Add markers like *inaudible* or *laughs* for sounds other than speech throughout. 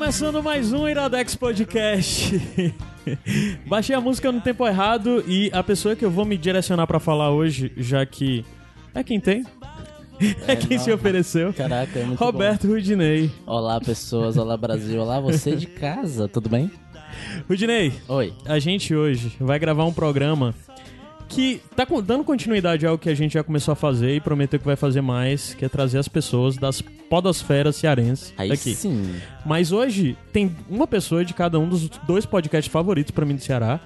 Começando mais um Iradex Podcast. *laughs* Baixei a música no tempo errado e a pessoa que eu vou me direcionar para falar hoje, já que é quem tem, *laughs* é, quem não. se ofereceu. Caraca, é muito Roberto Rudinei. bom. Olá, pessoas. Olá, Brasil. Olá, você de casa. Tudo bem? Rudinei, Oi. a gente hoje vai gravar um programa que tá dando continuidade ao que a gente já começou a fazer e prometeu que vai fazer mais, que é trazer as pessoas das podosferas cearenses Aí aqui. sim. Mas hoje tem uma pessoa de cada um dos dois podcasts favoritos pra mim do Ceará.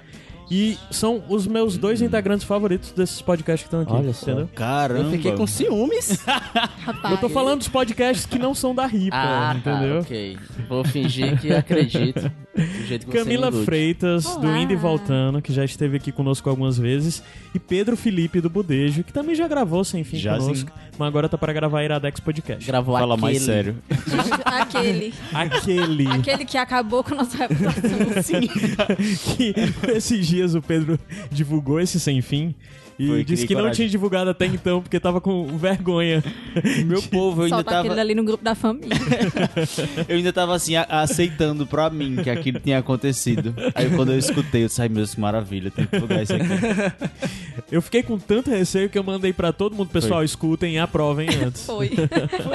E são os meus dois integrantes favoritos desses podcasts que estão aqui. Olha só. Entendeu? Caramba. Eu fiquei com ciúmes. *laughs* Eu tô falando dos podcasts que não são da Ripa, ah, entendeu? tá, ok. Vou fingir que acredito. Do jeito que você Camila ilude. Freitas, do Olá. Indo e Voltando, que já esteve aqui conosco algumas vezes. E Pedro Felipe, do Budejo, que também já gravou Sem Fim Já conosco. Mas agora tá para gravar Iradex Podcast. Gravou Fala aquele... mais sério. Aquele. Aquele Aquele que acabou com nossa reputação. *laughs* Sim. que esses dias o Pedro *laughs* divulgou esse Sem Fim. E Foi, disse que não coragem. tinha divulgado até então, porque tava com vergonha. *laughs* Meu povo, eu ainda, Solta aquele tava, ali no grupo da família. *laughs* eu ainda tava assim, aceitando pra mim que aquilo tinha acontecido. Aí quando eu escutei, eu disse, ai meu Deus, que maravilha, tem que divulgar isso aqui. Eu fiquei com tanto receio que eu mandei pra todo mundo, pessoal, escutem e aprovem antes. Foi.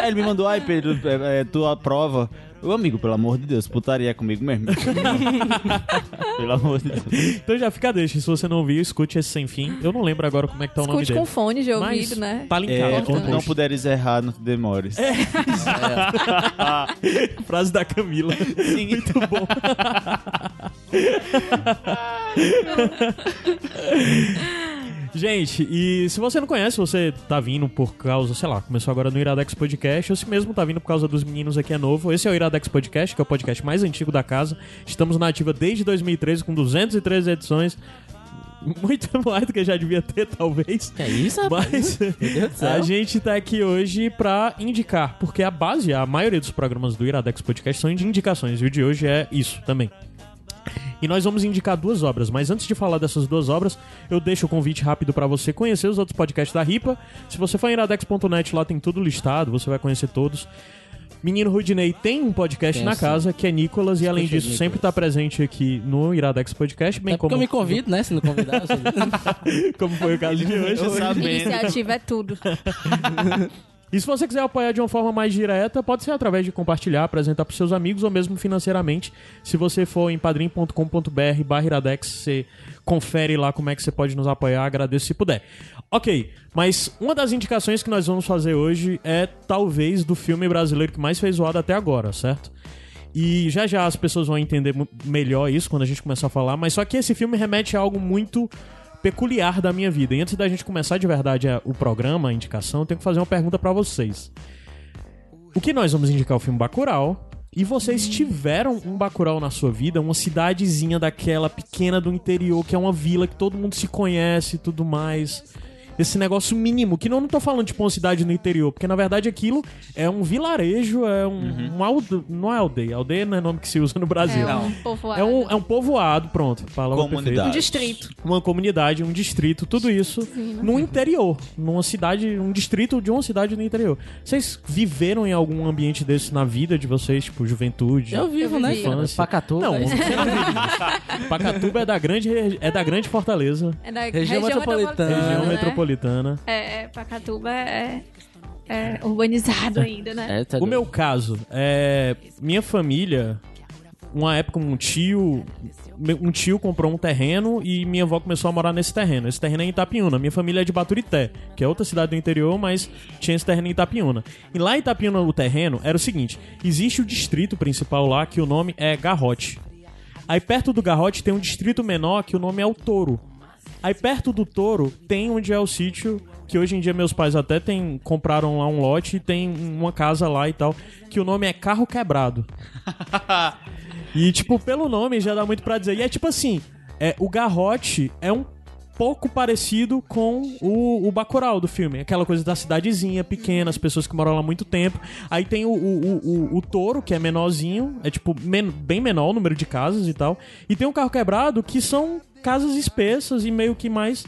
Ele me mandou, ai Pedro, é, é, tu aprova. Ô amigo, pelo amor de Deus, putaria comigo mesmo. *laughs* pelo amor de Deus. Então já fica a deixa, se você não viu, escute esse sem fim. Eu não lembro agora como é que tá o nome Escute dele. com fone de Mas ouvido, né? tá linkado. É, quando não puderes errar, não te demores. *laughs* Frase da Camila. Sim. Muito bom. *laughs* Gente, e se você não conhece, você tá vindo por causa, sei lá, começou agora no Iradex Podcast, ou se mesmo tá vindo por causa dos meninos aqui é novo, esse é o Iradex Podcast, que é o podcast mais antigo da casa. Estamos na ativa desde 2013, com 213 edições. Muito *laughs* mais do que já devia ter, talvez. É isso, rapaz? Mas a gente tá aqui hoje pra indicar, porque a base, a maioria dos programas do Iradex Podcast são de indicações, e o de hoje é isso também. E nós vamos indicar duas obras, mas antes de falar dessas duas obras, eu deixo o convite rápido pra você conhecer os outros podcasts da Ripa. Se você for em iradex.net, lá tem tudo listado, você vai conhecer todos. Menino Rudinei tem um podcast Tem, na sim. casa, que é Nicolas, e além disso, Nicolas. sempre tá presente aqui no Iradex Podcast, bem É porque como, eu me convido, né? Se não convidar, eu sou... *laughs* como foi o caso de hoje. Iniciativa é tudo. *laughs* E se você quiser apoiar de uma forma mais direta, pode ser através de compartilhar, apresentar para seus amigos ou mesmo financeiramente. Se você for em padrim.com.br barra iradex, você confere lá como é que você pode nos apoiar, agradeço se puder. Ok, mas uma das indicações que nós vamos fazer hoje é talvez do filme brasileiro que mais fez zoada até agora, certo? E já já as pessoas vão entender melhor isso quando a gente começar a falar, mas só que esse filme remete a algo muito peculiar da minha vida. E antes da gente começar de verdade a- o programa, a indicação, eu tenho que fazer uma pergunta pra vocês. O que nós vamos indicar é o filme Bacurau. E vocês tiveram um Bacurau na sua vida, uma cidadezinha daquela pequena do interior, que é uma vila que todo mundo se conhece e tudo mais. Esse negócio mínimo, que não, não tô falando tipo uma cidade no interior, porque na verdade aquilo é um vilarejo, é um, um alde... não é aldeia, aldeia não é nome que se usa no Brasil. É um povoado. É um, é um povoado, pronto. Fala Comunidade. Um distrito. uma comunidade, um distrito, tudo isso no interior, numa cidade, um distrito de uma cidade no interior. Vocês viveram em algum ambiente desse na vida de vocês, tipo juventude? Eu vivo, né? vivi. cara? Pacatu. Não, né? você não vive. *laughs* Pacatuba é da grande é da grande Fortaleza, É da Região metropolitana. região né? metropolitana. É, é, Pacatuba é, é urbanizado ainda, né? É, tá O meu caso é minha família, uma época um tio, um tio comprou um terreno e minha avó começou a morar nesse terreno. Esse terreno é em Itapiúna. Minha família é de Baturité, que é outra cidade do interior, mas tinha esse terreno em Itapiúna. E lá em Itapiúna o terreno era o seguinte: existe o distrito principal lá que o nome é Garrote. Aí perto do Garrote tem um distrito menor que o nome é o Touro. Aí perto do Touro tem onde é o sítio que hoje em dia meus pais até tem, compraram lá um lote e tem uma casa lá e tal, que o nome é Carro Quebrado. *laughs* e, tipo, pelo nome já dá muito pra dizer. E é tipo assim, é, o Garrote é um pouco parecido com o, o Bacurau do filme. Aquela coisa da cidadezinha pequena, as pessoas que moram lá há muito tempo. Aí tem o, o, o, o, o Touro, que é menorzinho, é tipo men- bem menor o número de casas e tal. E tem o Carro Quebrado, que são casas espessas e meio que mais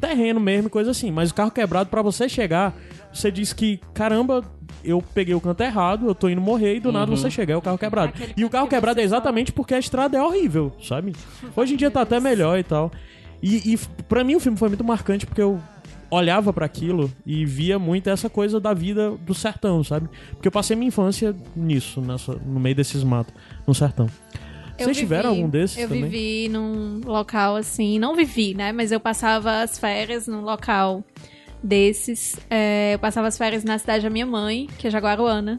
terreno mesmo, e coisa assim. Mas o Carro Quebrado, pra você chegar, você diz que, caramba... Eu peguei o canto errado, eu tô indo morrer e do nada você chega, é o carro quebrado. Aquele E o carro que quebrado é exatamente porque a estrada é horrível, sabe? Hoje em dia tá até melhor e tal. E, e pra mim o filme foi muito marcante porque eu olhava pra aquilo e via muito essa coisa da vida do sertão, sabe? Porque eu passei minha infância nisso, nessa, no meio desses matos, no sertão. Eu Vocês tiveram vivi- algum desses Eu também? vivi num local assim, não vivi, né? Mas eu passava as férias num local desses. É, eu passava as férias na cidade da minha mãe, que é Jaguaruana.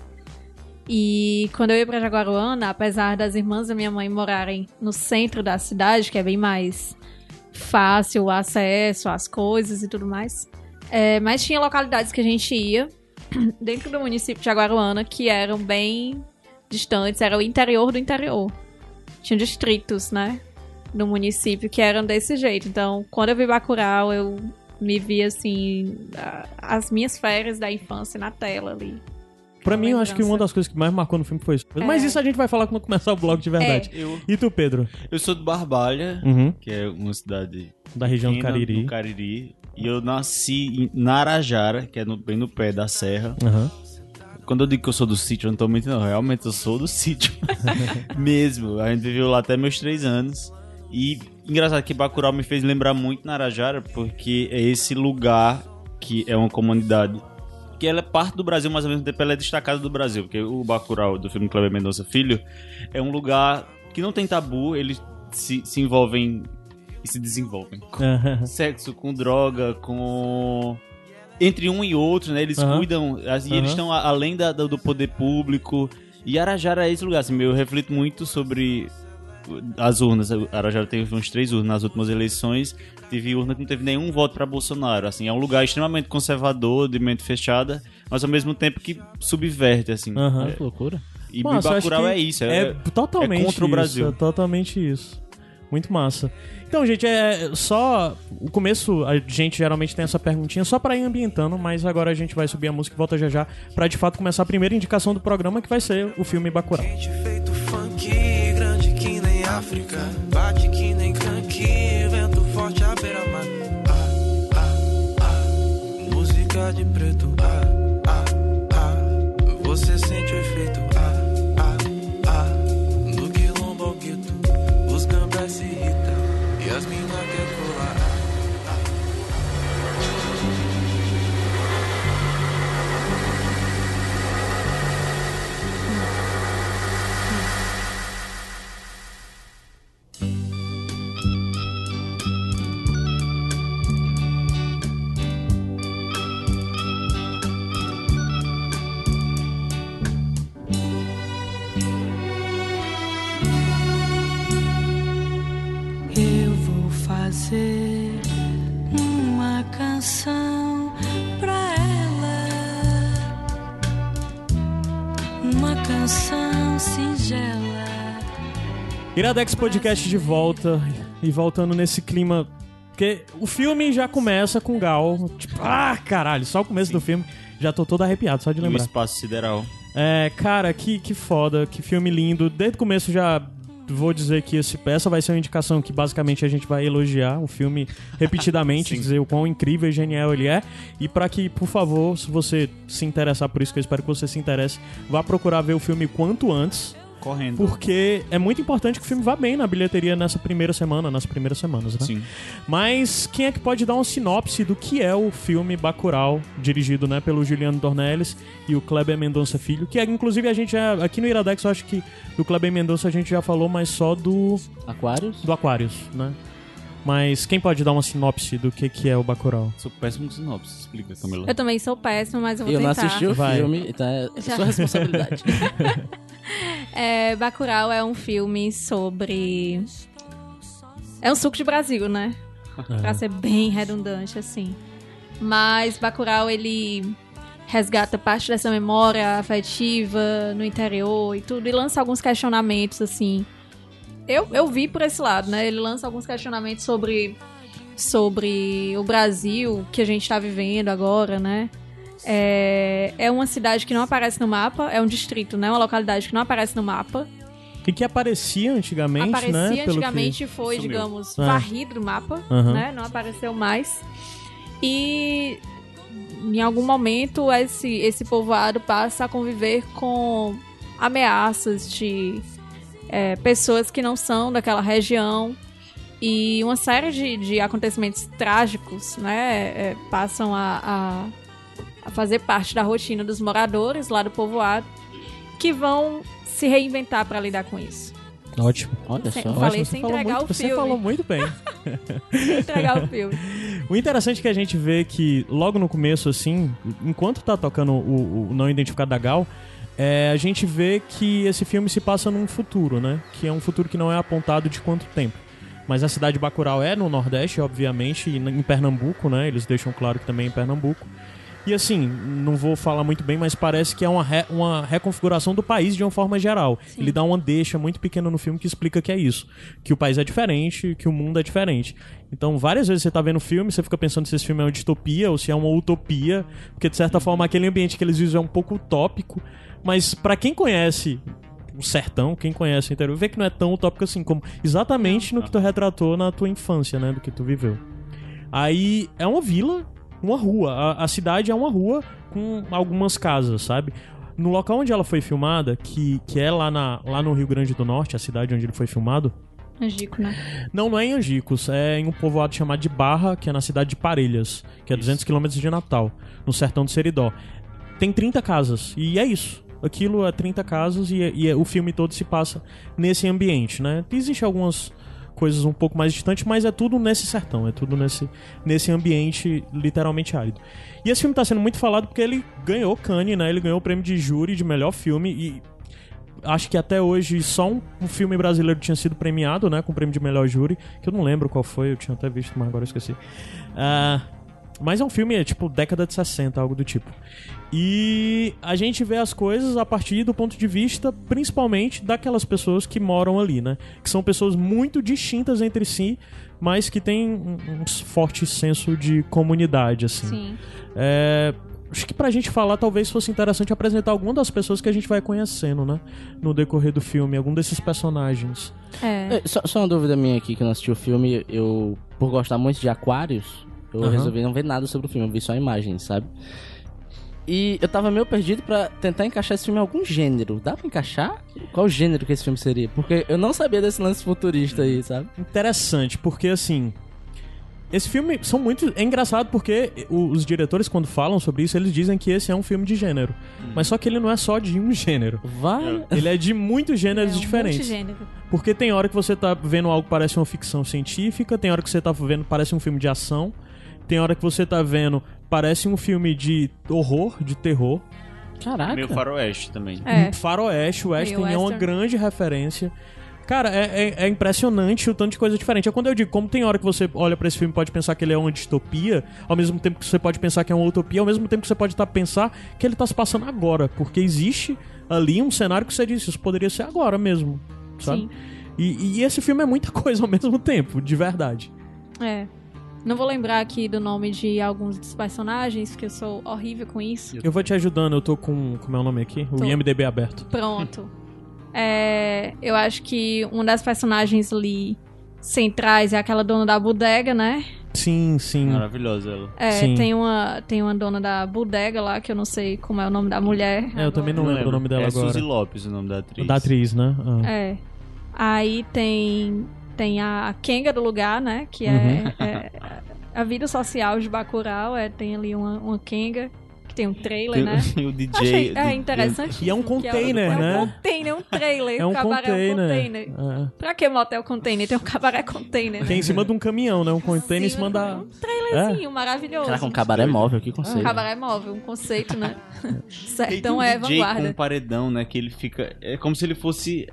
E quando eu ia pra Jaguaruana, apesar das irmãs da minha mãe morarem no centro da cidade, que é bem mais fácil o acesso às coisas e tudo mais, é, mas tinha localidades que a gente ia *clears throat* dentro do município de Jaguaruana que eram bem distantes, era o interior do interior tinham distritos, né? No município que eram desse jeito. Então, quando eu vi Bacurau, eu me vi assim, as minhas férias da infância na tela ali. Pra mim, eu acho que uma das coisas que mais marcou no filme foi isso. Mas É. isso a gente vai falar quando começar o blog de verdade. Eu, E tu, Pedro? eu sou de Barbalha, Uhum. que é uma cidade Da região do pequena, Cariri. do Cariri. E eu nasci em Narajara, que é no- bem no pé da serra. Aham. Quando eu digo que eu sou do sítio, eu não tô mentindo, não. Realmente eu sou do sítio. *laughs* *laughs* Mesmo. A gente viveu lá até meus três anos. E engraçado que Bacurau me fez lembrar muito Narajara, porque é esse lugar que é uma comunidade que ela é parte do Brasil, mas ao mesmo tempo ela é destacada do Brasil. Porque o Bacurau, do filme Kleber Mendonça Filho, é um lugar que não tem tabu, eles se, se envolvem e se desenvolvem Aham. sexo, com droga, com. Entre um e outro, né? Eles Aham. cuidam. E Aham. eles estão além da- do do poder público. E Arajara é esse lugar. Assim, eu reflito muito sobre as urnas. Arajara teve uns três urnas nas últimas eleições. Teve urna que não teve nenhum voto para Bolsonaro. Assim, é um lugar extremamente conservador, de mente fechada, mas ao mesmo tempo que subverte, assim. Aham. É, Que loucura. e acho Bacurau é isso. É, É, totalmente é contra o isso, Brasil. É totalmente isso. Muito massa. Então, gente, é só. O começo, a gente geralmente tem essa perguntinha só pra ir ambientando, mas agora a gente vai subir a música e volta já já pra de fato começar a primeira indicação do programa, que vai ser o filme Bacurau. Quente feito funk, África. Bate que nem canque, vento forte à beira-mar. Ah, ah, ah, música de preto. Iradex Podcast de volta e voltando nesse clima. Porque o filme já começa com Gal. Tipo, ah, caralho, só o começo do filme. Já tô todo arrepiado, só de e o lembrar. espaço sideral. É, cara, que, que foda, que filme lindo. Desde o começo já vou dizer que esse, essa vai ser uma indicação que basicamente a gente vai elogiar o filme *laughs* repetidamente, Sim. dizer o quão incrível e genial ele é. E pra que, por favor, se você se interessar por isso, que eu espero que você se interesse, vá procurar ver o filme quanto antes. Correndo. Porque é muito importante que o filme vá bem na bilheteria nessa primeira semana, nas primeiras semanas, né? Sim. Mas quem é que pode dar uma sinopse do que é o filme Bacurau, dirigido né, pelo Juliano Dornelles e o Kleber Mendonça Filho, que é, inclusive a gente já, aqui no Iradex eu acho que do Kleber Mendonça a gente já falou, mas só do, Aquários? do Aquarius, né? Mas quem pode dar uma sinopse do que, que é o Bacurau? Sou péssimo com sinopse. Explica, Camila. Eu também sou péssima, mas eu vou Eu não tentar. assisti o Vai. filme, então é Já. sua responsabilidade. *laughs* É, Bacurau é um filme sobre... É um suco de Brasil, né? Pra ser bem redundante, assim. Mas Bacurau, ele resgata parte dessa memória afetiva no interior e tudo, e lança alguns questionamentos, assim. Eu, eu vi por esse lado, né? Ele lança alguns questionamentos sobre, sobre o Brasil que a gente tá vivendo agora, né? É, é uma cidade que não aparece no mapa, é um distrito, né? Uma localidade que não aparece no mapa. E que aparecia antigamente, Aparecia né? pelo que- antigamente foi, Sumiu. digamos, É. varrido do mapa, Aham. né? Não apareceu mais. E em algum momento esse, esse povoado passa a conviver com ameaças de é, pessoas que não são daquela região e uma série de, de acontecimentos trágicos, né? é, passam a, a, a fazer parte da rotina dos moradores lá do povoado que vão se reinventar para lidar com isso. Ótimo. Olha só. Eu falei Ótimo, você sem falou entregar muito- o Você filme. falou muito bem. *laughs* Sem entregar o filme. O interessante é que a gente vê que logo no começo, assim, enquanto tá tocando o, o não identificado da Gal, é, a gente vê que esse filme se passa num futuro, né? Que é um futuro que não é apontado de quanto tempo. Mas a cidade de Bacurau é no Nordeste, obviamente, e em Pernambuco, né? Eles deixam claro que também é em Pernambuco. E assim, não vou falar muito bem, mas parece que é uma, re- uma reconfiguração do país de uma forma geral. Ele dá uma deixa muito pequena no filme que explica que é isso. Que o país é diferente, que o mundo é diferente. Então, várias vezes você tá vendo o filme, você fica pensando se esse filme é uma distopia ou se é uma utopia, porque de certa forma aquele ambiente que eles vivem é um pouco utópico, mas pra quem conhece o sertão, quem conhece o interior, vê que não é tão utópico assim, como exatamente no que tu retratou na tua infância, né, do que tu viveu. Aí é uma vila, uma rua. A, a cidade é uma rua com algumas casas, sabe? No local onde ela foi filmada, que, que é lá, na, lá no Rio Grande do Norte, a cidade onde ele foi filmado, Angico, né? não, não é em Angicos, é em um povoado chamado de Barra, que é na cidade de Parelhas, que é 200 quilômetros de Natal, no sertão do Seridó. Tem 30 casas, e é isso. Aquilo é 30 casas e, e o filme todo se passa nesse ambiente, né? Existem algumas coisas um pouco mais distantes, mas é tudo nesse sertão, é tudo nesse, nesse ambiente literalmente árido. E esse filme tá sendo muito falado porque ele ganhou Cannes, né? Ele ganhou o prêmio de júri de melhor filme e acho que até hoje só um, filme brasileiro tinha sido premiado, né? Com o prêmio de melhor júri, que eu não lembro qual foi, eu tinha até visto, mas agora eu esqueci. Ah, mas é um filme, é, tipo, década de 60, algo do tipo. E a gente vê as coisas a partir do ponto de vista, principalmente, daquelas pessoas que moram ali, né? Que são pessoas muito distintas entre si, mas que têm um, um forte senso de comunidade, assim. Sim. É, acho que pra gente falar, talvez fosse interessante apresentar alguma das pessoas que a gente vai conhecendo, né? No decorrer do filme, algum desses personagens. É. É, Só, só uma dúvida minha aqui, que eu não assisti o filme, eu, por gostar muito de aquários, eu Aham. resolvi não ver nada sobre o filme, eu vi só imagens, sabe? E eu tava meio perdido pra tentar encaixar esse filme em algum gênero. Dá pra encaixar? Qual gênero que esse filme seria? Porque eu não sabia desse lance futurista aí, sabe? Interessante, porque assim. Esse filme são muito. É engraçado porque os diretores, quando falam sobre isso, eles dizem que esse é um filme de gênero. Mas só que ele não é só de um gênero. Vai. Ele é de muitos gêneros é um diferentes. multigênero. Porque tem hora que você tá vendo algo que parece uma ficção científica, tem hora que você tá vendo parece um filme de ação, tem hora que você tá vendo parece um filme de horror, de terror. Caraca. Meio faroeste também. É. Faroeste, o Western é uma grande referência. Cara, é, é- é impressionante o tanto de coisa diferente. É quando eu digo, como tem hora que você olha pra esse filme e pode pensar que ele é uma distopia, ao mesmo tempo que você pode pensar que é uma utopia, ao mesmo tempo que você pode estar pensar que ele tá se passando agora, porque existe ali um cenário que você disse, isso poderia ser agora mesmo, sabe? Sim. E, e esse filme é muita *laughs* coisa ao mesmo tempo, de verdade. É. Não vou lembrar aqui do nome de alguns dos personagens, porque eu sou horrível com isso. Eu vou te ajudando, eu tô com. Como é o nome aqui? O Tô. IMDB aberto. Pronto. É, eu acho que uma das personagens ali centrais é aquela dona da bodega, né? Sim, sim. Maravilhosa ela. É, Sim. tem uma, tem uma dona da bodega lá, que eu não sei como é o nome da mulher. É, eu também não lembro o nome dela é agora. Suzy Lopes o nome da atriz. Da atriz, né? Ah. É. Aí tem, tem a Kenga do lugar, né? Que é, Uhum. é a vida social de Bacurau. É, tem ali uma, uma Kenga, que tem um trailer, né? E *laughs* o DJ. Achei é interessante. E é um container, é, né? É um container, um trailer. *laughs* É um cabaré é um container. container. É. Pra que motel container? Tem um cabaré container. É em cima de um caminhão, né? Um container em cima da. Um trailerzinho maravilhoso. Caraca, um cabaré móvel, que conceito. Um cabaré móvel, um conceito, né? *laughs* Tem Sertão um é DJ com um vanguarda. paredão, né? Que ele fica. É como se ele fosse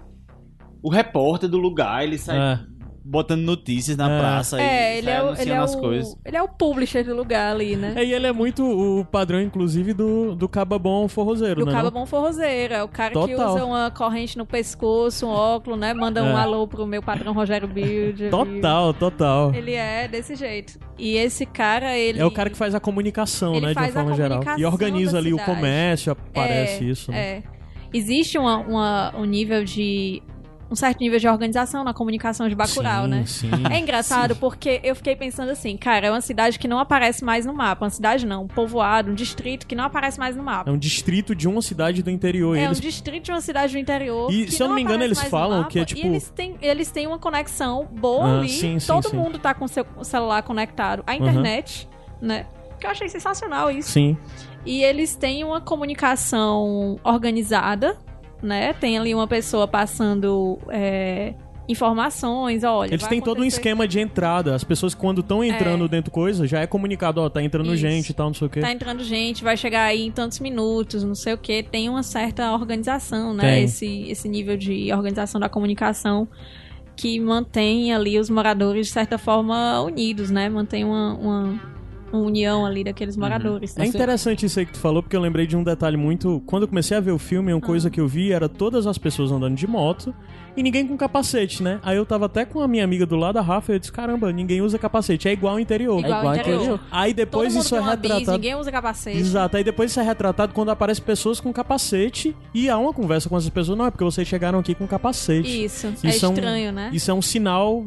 o repórter do lugar. Ele sai É. botando notícias na É. praça É, e ele é, o, ele, anunciando é as o, coisas. ele é o publisher do lugar ali, né? É, e ele é muito o padrão, inclusive, do, do cababom forrozeiro, Do né? cabo não? bom forrozeiro, é o cara que Total. usa uma corrente no pescoço, um óculos, né? Manda um É. alô pro meu patrão Rogério Bild. *laughs* Total, total. Ele é desse jeito. E esse cara, ele... É o cara que faz a comunicação, Ele né, de uma forma geral. E organiza ali o cidade. comércio, aparece é, isso. né? É. Existe uma, uma- um nível de... Um certo nível de organização na comunicação de Bacurau, sim, né? Sim. É engraçado porque eu fiquei pensando assim, cara, é uma cidade que não aparece mais no mapa. Uma cidade não, um povoado, um distrito que não aparece mais no mapa. É um distrito de uma cidade do interior. É eles... um distrito de uma cidade do interior. E, se eu não me engano, eles falam mapa, que é, tipo- E eles têm, eles têm uma conexão boa Ah, ali. sim, sim, Todo sim. mundo tá com seu celular conectado à internet, né? Que eu achei sensacional isso. Sim. E eles têm uma comunicação organizada, né? Tem ali uma pessoa passando é, informações, olha. Eles têm todo um esquema de entrada. As pessoas, quando estão entrando dentro coisa, já é comunicado, ó, tá entrando Isso. gente e tal, não sei o quê. Tá entrando gente, vai chegar aí em tantos minutos, não sei o que. Tem uma certa organização, né? Tem. Esse, esse nível de organização da comunicação que mantém ali os moradores, de certa forma, unidos, né? Mantém uma, uma, uma união ali daqueles moradores. É interessante isso aí que tu falou, porque eu lembrei de um detalhe muito. Quando eu comecei a ver o filme, uma coisa Ah. que eu vi era todas as pessoas andando de moto e ninguém com capacete, né? Aí eu tava até com a minha amiga do lado, a Rafa, e eu disse: caramba, ninguém usa capacete. É igual ao interior. Igual, igual ao interior. interior. Aí Todo depois mundo isso é uma bis, retratado. ninguém usa capacete. Exato, aí depois isso é retratado quando aparecem pessoas com capacete e há uma conversa com essas pessoas. Não, é porque vocês chegaram aqui com capacete. Isso, é Isso é um- estranho, né? Isso é um sinal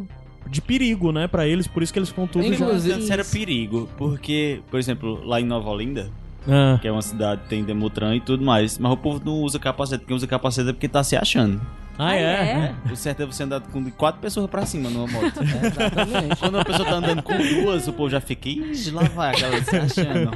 de perigo, né, pra eles, por isso que eles ficam tudo já. Inclusive- isso era perigo, porque, por exemplo, lá em Nova Olinda, Ah, que é uma cidade que tem Demutran e tudo mais, mas o povo não usa capacete. Quem usa capacete é porque tá se achando. Ah, Ah, é? é? O certo é você andar com quatro pessoas pra cima numa moto. *laughs* Exatamente. Quando uma pessoa tá andando com duas, o povo já fica, ih, lá vai aquela se achando. *laughs*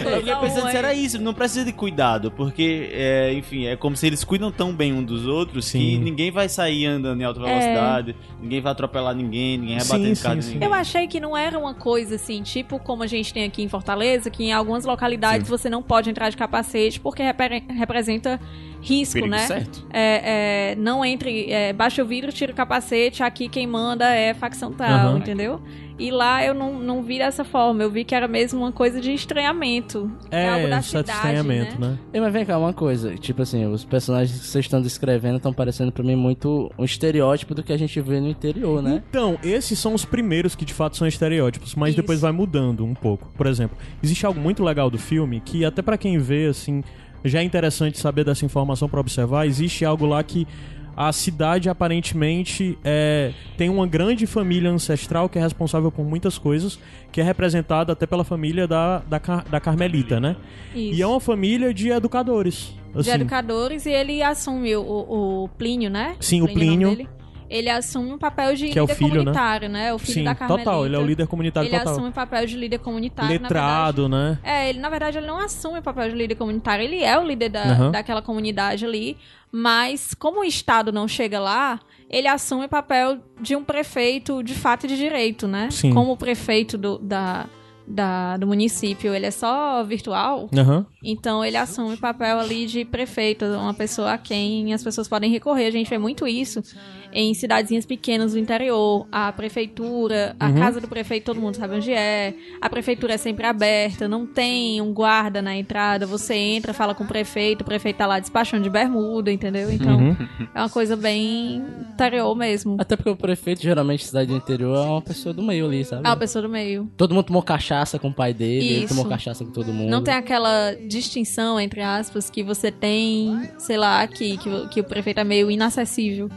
Eu fiquei pensando se era isso, não precisa de cuidado, porque, é, enfim, é como se eles cuidam tão bem um dos outros que Sim. ninguém vai sair andando em alta velocidade, ninguém vai atropelar ninguém, ninguém vai Sim, bater no sim, carro de sim. ninguém. Eu achei que não era uma coisa assim, tipo como a gente tem aqui em Fortaleza, que em algumas localidades você não pode entrar de capacete porque repre- representa risco, Perigo né? certo. É, é, não entre, é, baixa o vidro, tira o capacete, aqui quem manda é facção tal, Aham. entendeu? E lá eu não, não vi dessa forma, eu vi que era mesmo uma coisa de estranhamento. É, algo da um certo cidade, estranhamento, né? né? Ei, mas vem cá, uma coisa. Tipo assim, os personagens que vocês estão descrevendo estão parecendo pra mim muito um estereótipo do que a gente vê no interior, né? Então, esses são os primeiros que de fato são estereótipos, mas Isso. depois vai mudando um pouco. Por exemplo, existe algo muito legal do filme que até pra quem vê assim, já é interessante saber dessa informação pra observar. Existe algo lá que a cidade aparentemente é, tem uma grande família ancestral que é responsável por muitas coisas, que é representada até pela família da, da, da Carmelita, né? Isso. E é uma família de educadores. de Assim, educadores e ele assume o, o- o Plínio, né? Sim, o nome Plínio. Ele assume um papel de Que é líder filho, né? comunitário, né? O filho Sim, da Carmelita. total. Ele é o líder comunitário Ele total. assume o papel de líder comunitário. Letrado, né? verdade. É, ele, na verdade, ele não assume o papel de líder comunitário. Ele é o líder da, Aham. daquela comunidade ali. Mas, como o Estado não chega lá, ele assume o papel de um prefeito de fato e de direito, né? Sim. Como o prefeito do, da, da- do município, ele é só virtual. Aham. Então ele assume o papel ali de prefeito, uma pessoa a quem as pessoas podem recorrer. A gente vê muito isso em cidadezinhas pequenas do interior. A prefeitura, a Uhum. casa do prefeito, todo mundo sabe onde é. A prefeitura é sempre aberta, não tem um guarda na entrada. Você entra, fala com o prefeito, o prefeito tá lá despachando de bermuda, entendeu? Então Uhum. é uma coisa bem interior mesmo. Até porque o prefeito, geralmente, cidade do interior, é uma pessoa do meio ali, sabe? É uma pessoa do meio. Todo mundo tomou cachaça com o pai dele, ele Isso. tomou cachaça com todo mundo. Não tem aquela distinção, entre aspas, que você tem, sei lá, aqui, que, o- que o prefeito é meio inacessível.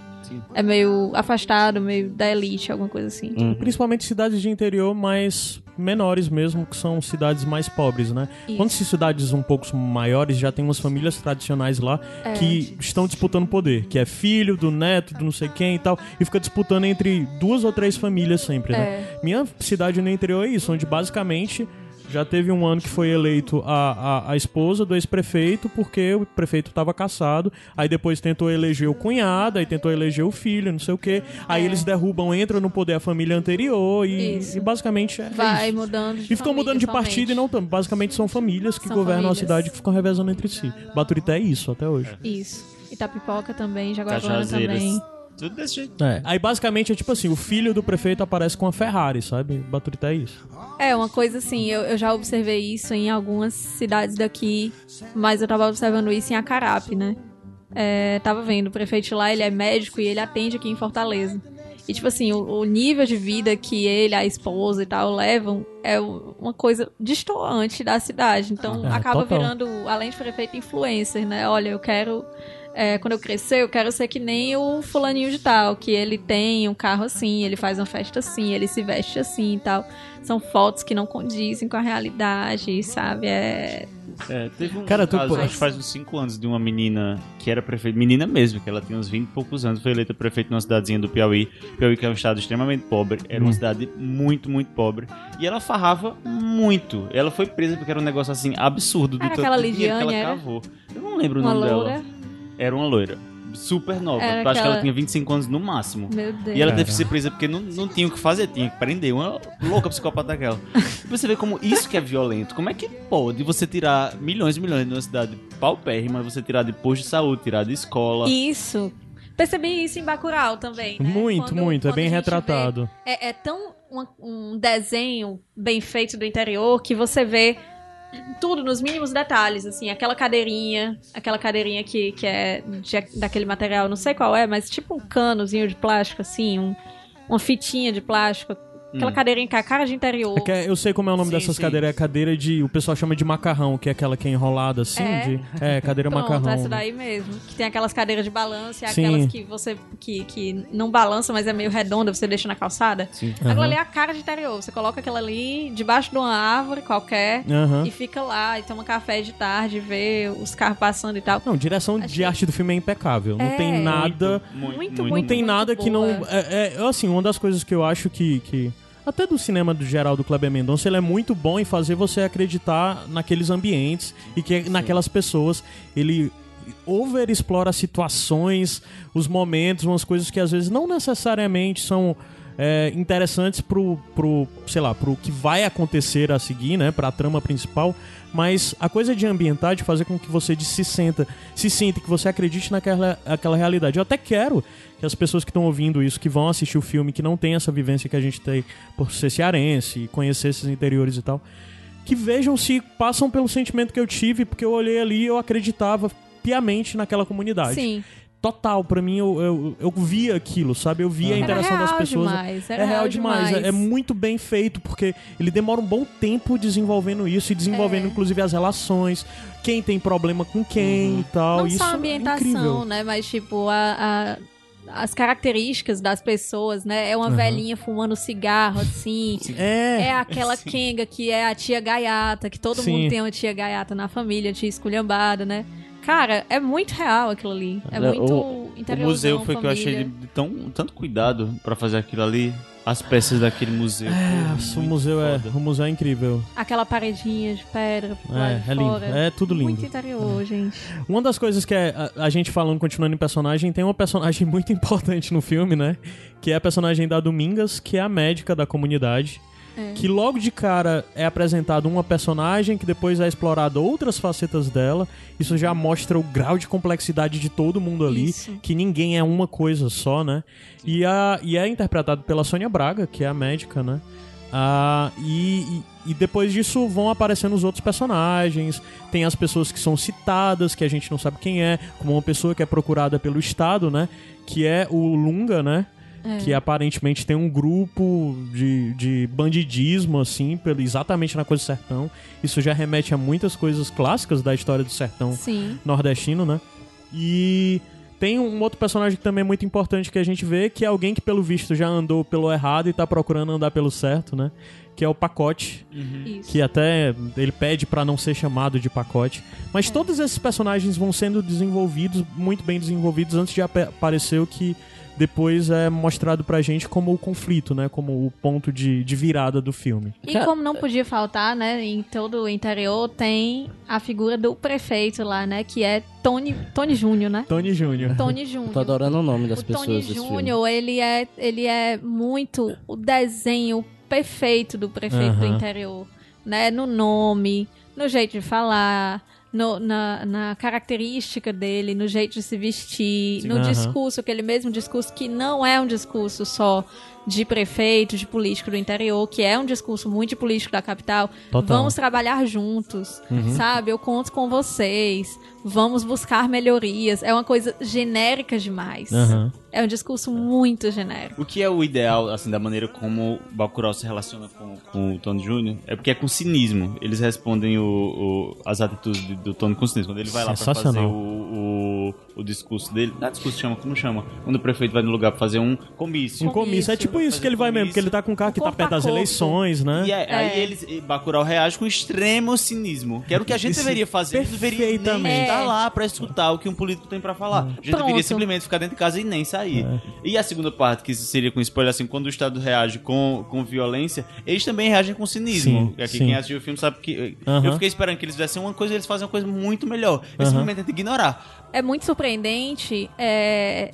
É meio afastado, meio da elite, alguma coisa assim. Uhum. Principalmente cidades de interior mais menores mesmo, que são cidades mais pobres, né? Isso. Quando se cidades um pouco maiores, já tem umas famílias tradicionais lá É. que estão disputando poder, que é filho do neto, do não sei quem e tal, e fica disputando entre duas ou três famílias sempre, né? É. Minha cidade no interior é isso, onde basicamente já teve um ano que foi eleito a, a, a esposa do ex-prefeito porque o prefeito estava caçado, aí depois tentou eleger o cunhado, aí tentou eleger o filho, não sei o quê. Aí É. eles derrubam, entram no poder a família anterior e, Isso. e basicamente é Vai isso. mudando de E ficam mudando de família partido e não tanto. Basicamente são famílias que São governam a famílias. cidade que ficam revezando entre si. Baturité é isso até hoje. Isso. Itapipoca também, Cajazeiras. também. Tudo desse jeito. É. Aí basicamente é tipo assim, o filho do prefeito aparece com a Ferrari, sabe? Baturité é isso. É, uma coisa assim, eu, eu já observei isso em algumas cidades daqui, mas eu tava observando isso em Acarape, né? É, tava vendo, o prefeito lá, ele é médico e ele atende aqui em Fortaleza. E, tipo assim, o, o nível de vida que ele, a esposa e tal levam é uma coisa distoante da cidade. Então, É, acaba total. virando, além de prefeito, influencer, né? Olha, eu quero... é, quando eu crescer, eu quero ser que nem o fulaninho de tal, que ele tem um carro assim, ele faz uma festa assim, ele se veste assim e tal. São fotos que não condizem com a realidade, sabe? É, É, teve um Cara, tu caso, acho que faz uns 5 anos, de uma menina que era prefeita, menina mesmo, que ela tinha uns 20 e poucos anos, foi eleita prefeita numa cidadezinha do Piauí. Piauí que é um estado extremamente pobre, era uma Hum. cidade muito, muito pobre. E ela farrava muito. Ela foi presa porque era um negócio assim absurdo do Era tanto aquela dinheiro que Lidiane, ela era? cavou. Eu não lembro o uma nome loura. dela. Era uma loira. Super nova. Era Eu acho que ela tinha 25 anos no máximo. Meu Deus. E ela teve que ser presa porque não, não tinha o que fazer, tinha que prender uma louca psicopata daquela. E você vê como isso que é violento. Como é que pode você tirar milhões e milhões de uma cidade paupérrima, você tirar de posto de saúde, tirar de escola. Isso. Percebi isso em Bacurau também, né? Muito, Quando- muito. É quando bem a gente retratado. vê- É, é tão uma- um desenho bem feito do interior que você vê tudo nos mínimos detalhes, assim, aquela cadeirinha, aquela cadeirinha que, que é de- daquele material, não sei qual é, mas tipo um canozinho de plástico, assim, um- uma fitinha de plástico, aquela Hum. cadeirinha com a cara de interior. É que é- eu sei como é o nome Sim, dessas sim. cadeiras. É cadeira de. O pessoal chama de macarrão, que é aquela que é enrolada assim. É. de- é cadeira Pronto, macarrão. essa daí mesmo. Que tem aquelas cadeiras de balanço e Sim. aquelas que você que, que não balança, mas é meio redonda, você deixa na calçada. Sim. Aquela Aham. ali é a cara de interior. Você coloca aquela ali debaixo de uma árvore qualquer Aham. e fica lá e toma café de tarde, vê os carros passando e tal. Não, direção de Achei- arte do filme é impecável. Não É. tem nada. Muito, Não muito, tem muito nada que boa. não. É, é, assim, uma das coisas que eu acho que. que até do cinema do geral do Kleber Mendonça, ele é muito bom em fazer você acreditar naqueles ambientes e que naquelas pessoas. Ele overexplora situações, os momentos, umas coisas que às vezes não necessariamente são é, interessantes pro, pro, sei lá, pro que vai acontecer a seguir, né, pra trama principal, mas a coisa de ambientar, de fazer com que você se senta, se sinta, que você acredite naquela aquela realidade. Eu até quero que as pessoas que estão ouvindo isso, que vão assistir o filme, que não tem essa vivência que a gente tem por ser cearense, conhecer esses interiores e tal, que vejam se passam pelo sentimento que eu tive, porque eu olhei ali e eu acreditava piamente naquela comunidade. Sim. Total, pra mim eu, eu, eu via aquilo, sabe? Eu via a Era interação das real pessoas. demais, é real real demais. demais. É, é muito bem feito, porque ele demora um bom tempo desenvolvendo isso e desenvolvendo, É. inclusive, as relações, quem tem problema com quem e tal. Não isso só a é ambientação, incrível. né? Mas, tipo, a, a- as características das pessoas, né? É uma Aham. velhinha fumando cigarro, assim. *laughs* É, É aquela Kenga que é a tia gaiata, que todo Sim. mundo tem uma tia gaiata na família, tia esculhambada, né? Cara, é muito real aquilo ali. É Olha, muito O interiorzão, museu foi que eu família. achei de tão, tanto cuidado pra fazer aquilo ali. As peças daquele museu. É, pô, o museu é, foda. o museu é incrível. Aquela paredinha de pedra É, de é lindo. fora. É tudo lindo. Muito interior, gente. Uma das coisas que é, a, a gente falando, continuando em personagem, tem uma personagem *laughs* muito importante no filme, né? Que é a personagem da Domingas, que é a médica da comunidade. É. Que logo de cara é apresentado uma personagem que depois é explorado outras facetas dela. Isso já mostra o grau de complexidade de todo mundo ali. Isso. Que ninguém é uma coisa só, né? E, a, e é interpretado pela Sônia Braga, que é a médica, né? Ah, e, e, e depois disso vão aparecendo os outros personagens. Tem as pessoas que são citadas, que a gente não sabe quem é, como uma pessoa que é procurada pelo Estado, né? Que é o Lunga, né? Que aparentemente tem um grupo de, de bandidismo, assim, pelo, exatamente na coisa do sertão. Isso já remete a muitas coisas clássicas da história do sertão Sim. nordestino, né? E tem um outro personagem que também é muito importante que a gente vê, que é alguém que, pelo visto, já andou pelo errado e tá procurando andar pelo certo, né? Que é o Pacote, Isso. que até ele pede pra não ser chamado de Pacote. Mas todos esses personagens vão sendo desenvolvidos, muito bem desenvolvidos, antes de aparecer o que depois é mostrado pra gente como o conflito, né? Como o ponto de, de virada do filme. E como não podia faltar, né, em todo o interior tem a figura do prefeito lá, né, que é Tony, Tony Júnior, né? Tony Júnior. Tony *laughs* Júnior. Tô adorando o nome das o pessoas Tony. Júnior, ele é, ele é muito o desenho perfeito do prefeito do Aham. interior, né? No nome, no jeito de falar, no- na, na característica dele, no jeito de se vestir, no Aham. discurso, aquele mesmo discurso que não é um discurso só de prefeito, de político do interior, que é um discurso muito de político da capital. Total. Vamos trabalhar juntos, Uhum. sabe? Eu conto com vocês. Vamos buscar melhorias. É uma coisa genérica demais. Aham. É um discurso muito genérico. O que é o ideal, assim, da maneira como o Bacurau se relaciona com, com o Tony Júnior? É porque é com cinismo. Eles respondem o, o- as atitudes do, do Tony com cinismo. Quando ele vai lá pra fazer o, o, o discurso dele... Não é discurso, chama, como chama? Quando o prefeito vai no lugar pra fazer um comício. Um comício. É tipo isso que ele vai mesmo, porque ele tá com o carro que tá Corpo perto das eleições, né? E aí, É. aí eles, e Bacurau reage com extremo cinismo. Que era o que a gente Isso, deveria fazer. Deveria nem estar É. lá pra escutar o que um político tem pra falar. A gente Pronto. deveria simplesmente ficar dentro de casa e nem sair. É. E a segunda parte, que seria com spoiler, assim, quando o Estado reage com, com violência, eles também reagem com cinismo. Sim, Aqui sim. quem assistiu o filme sabe que... Aham. Eu fiquei esperando que eles fizessem uma coisa e eles fazem uma coisa muito melhor. Eles Aham. simplesmente tentam ignorar. É muito surpreendente. é,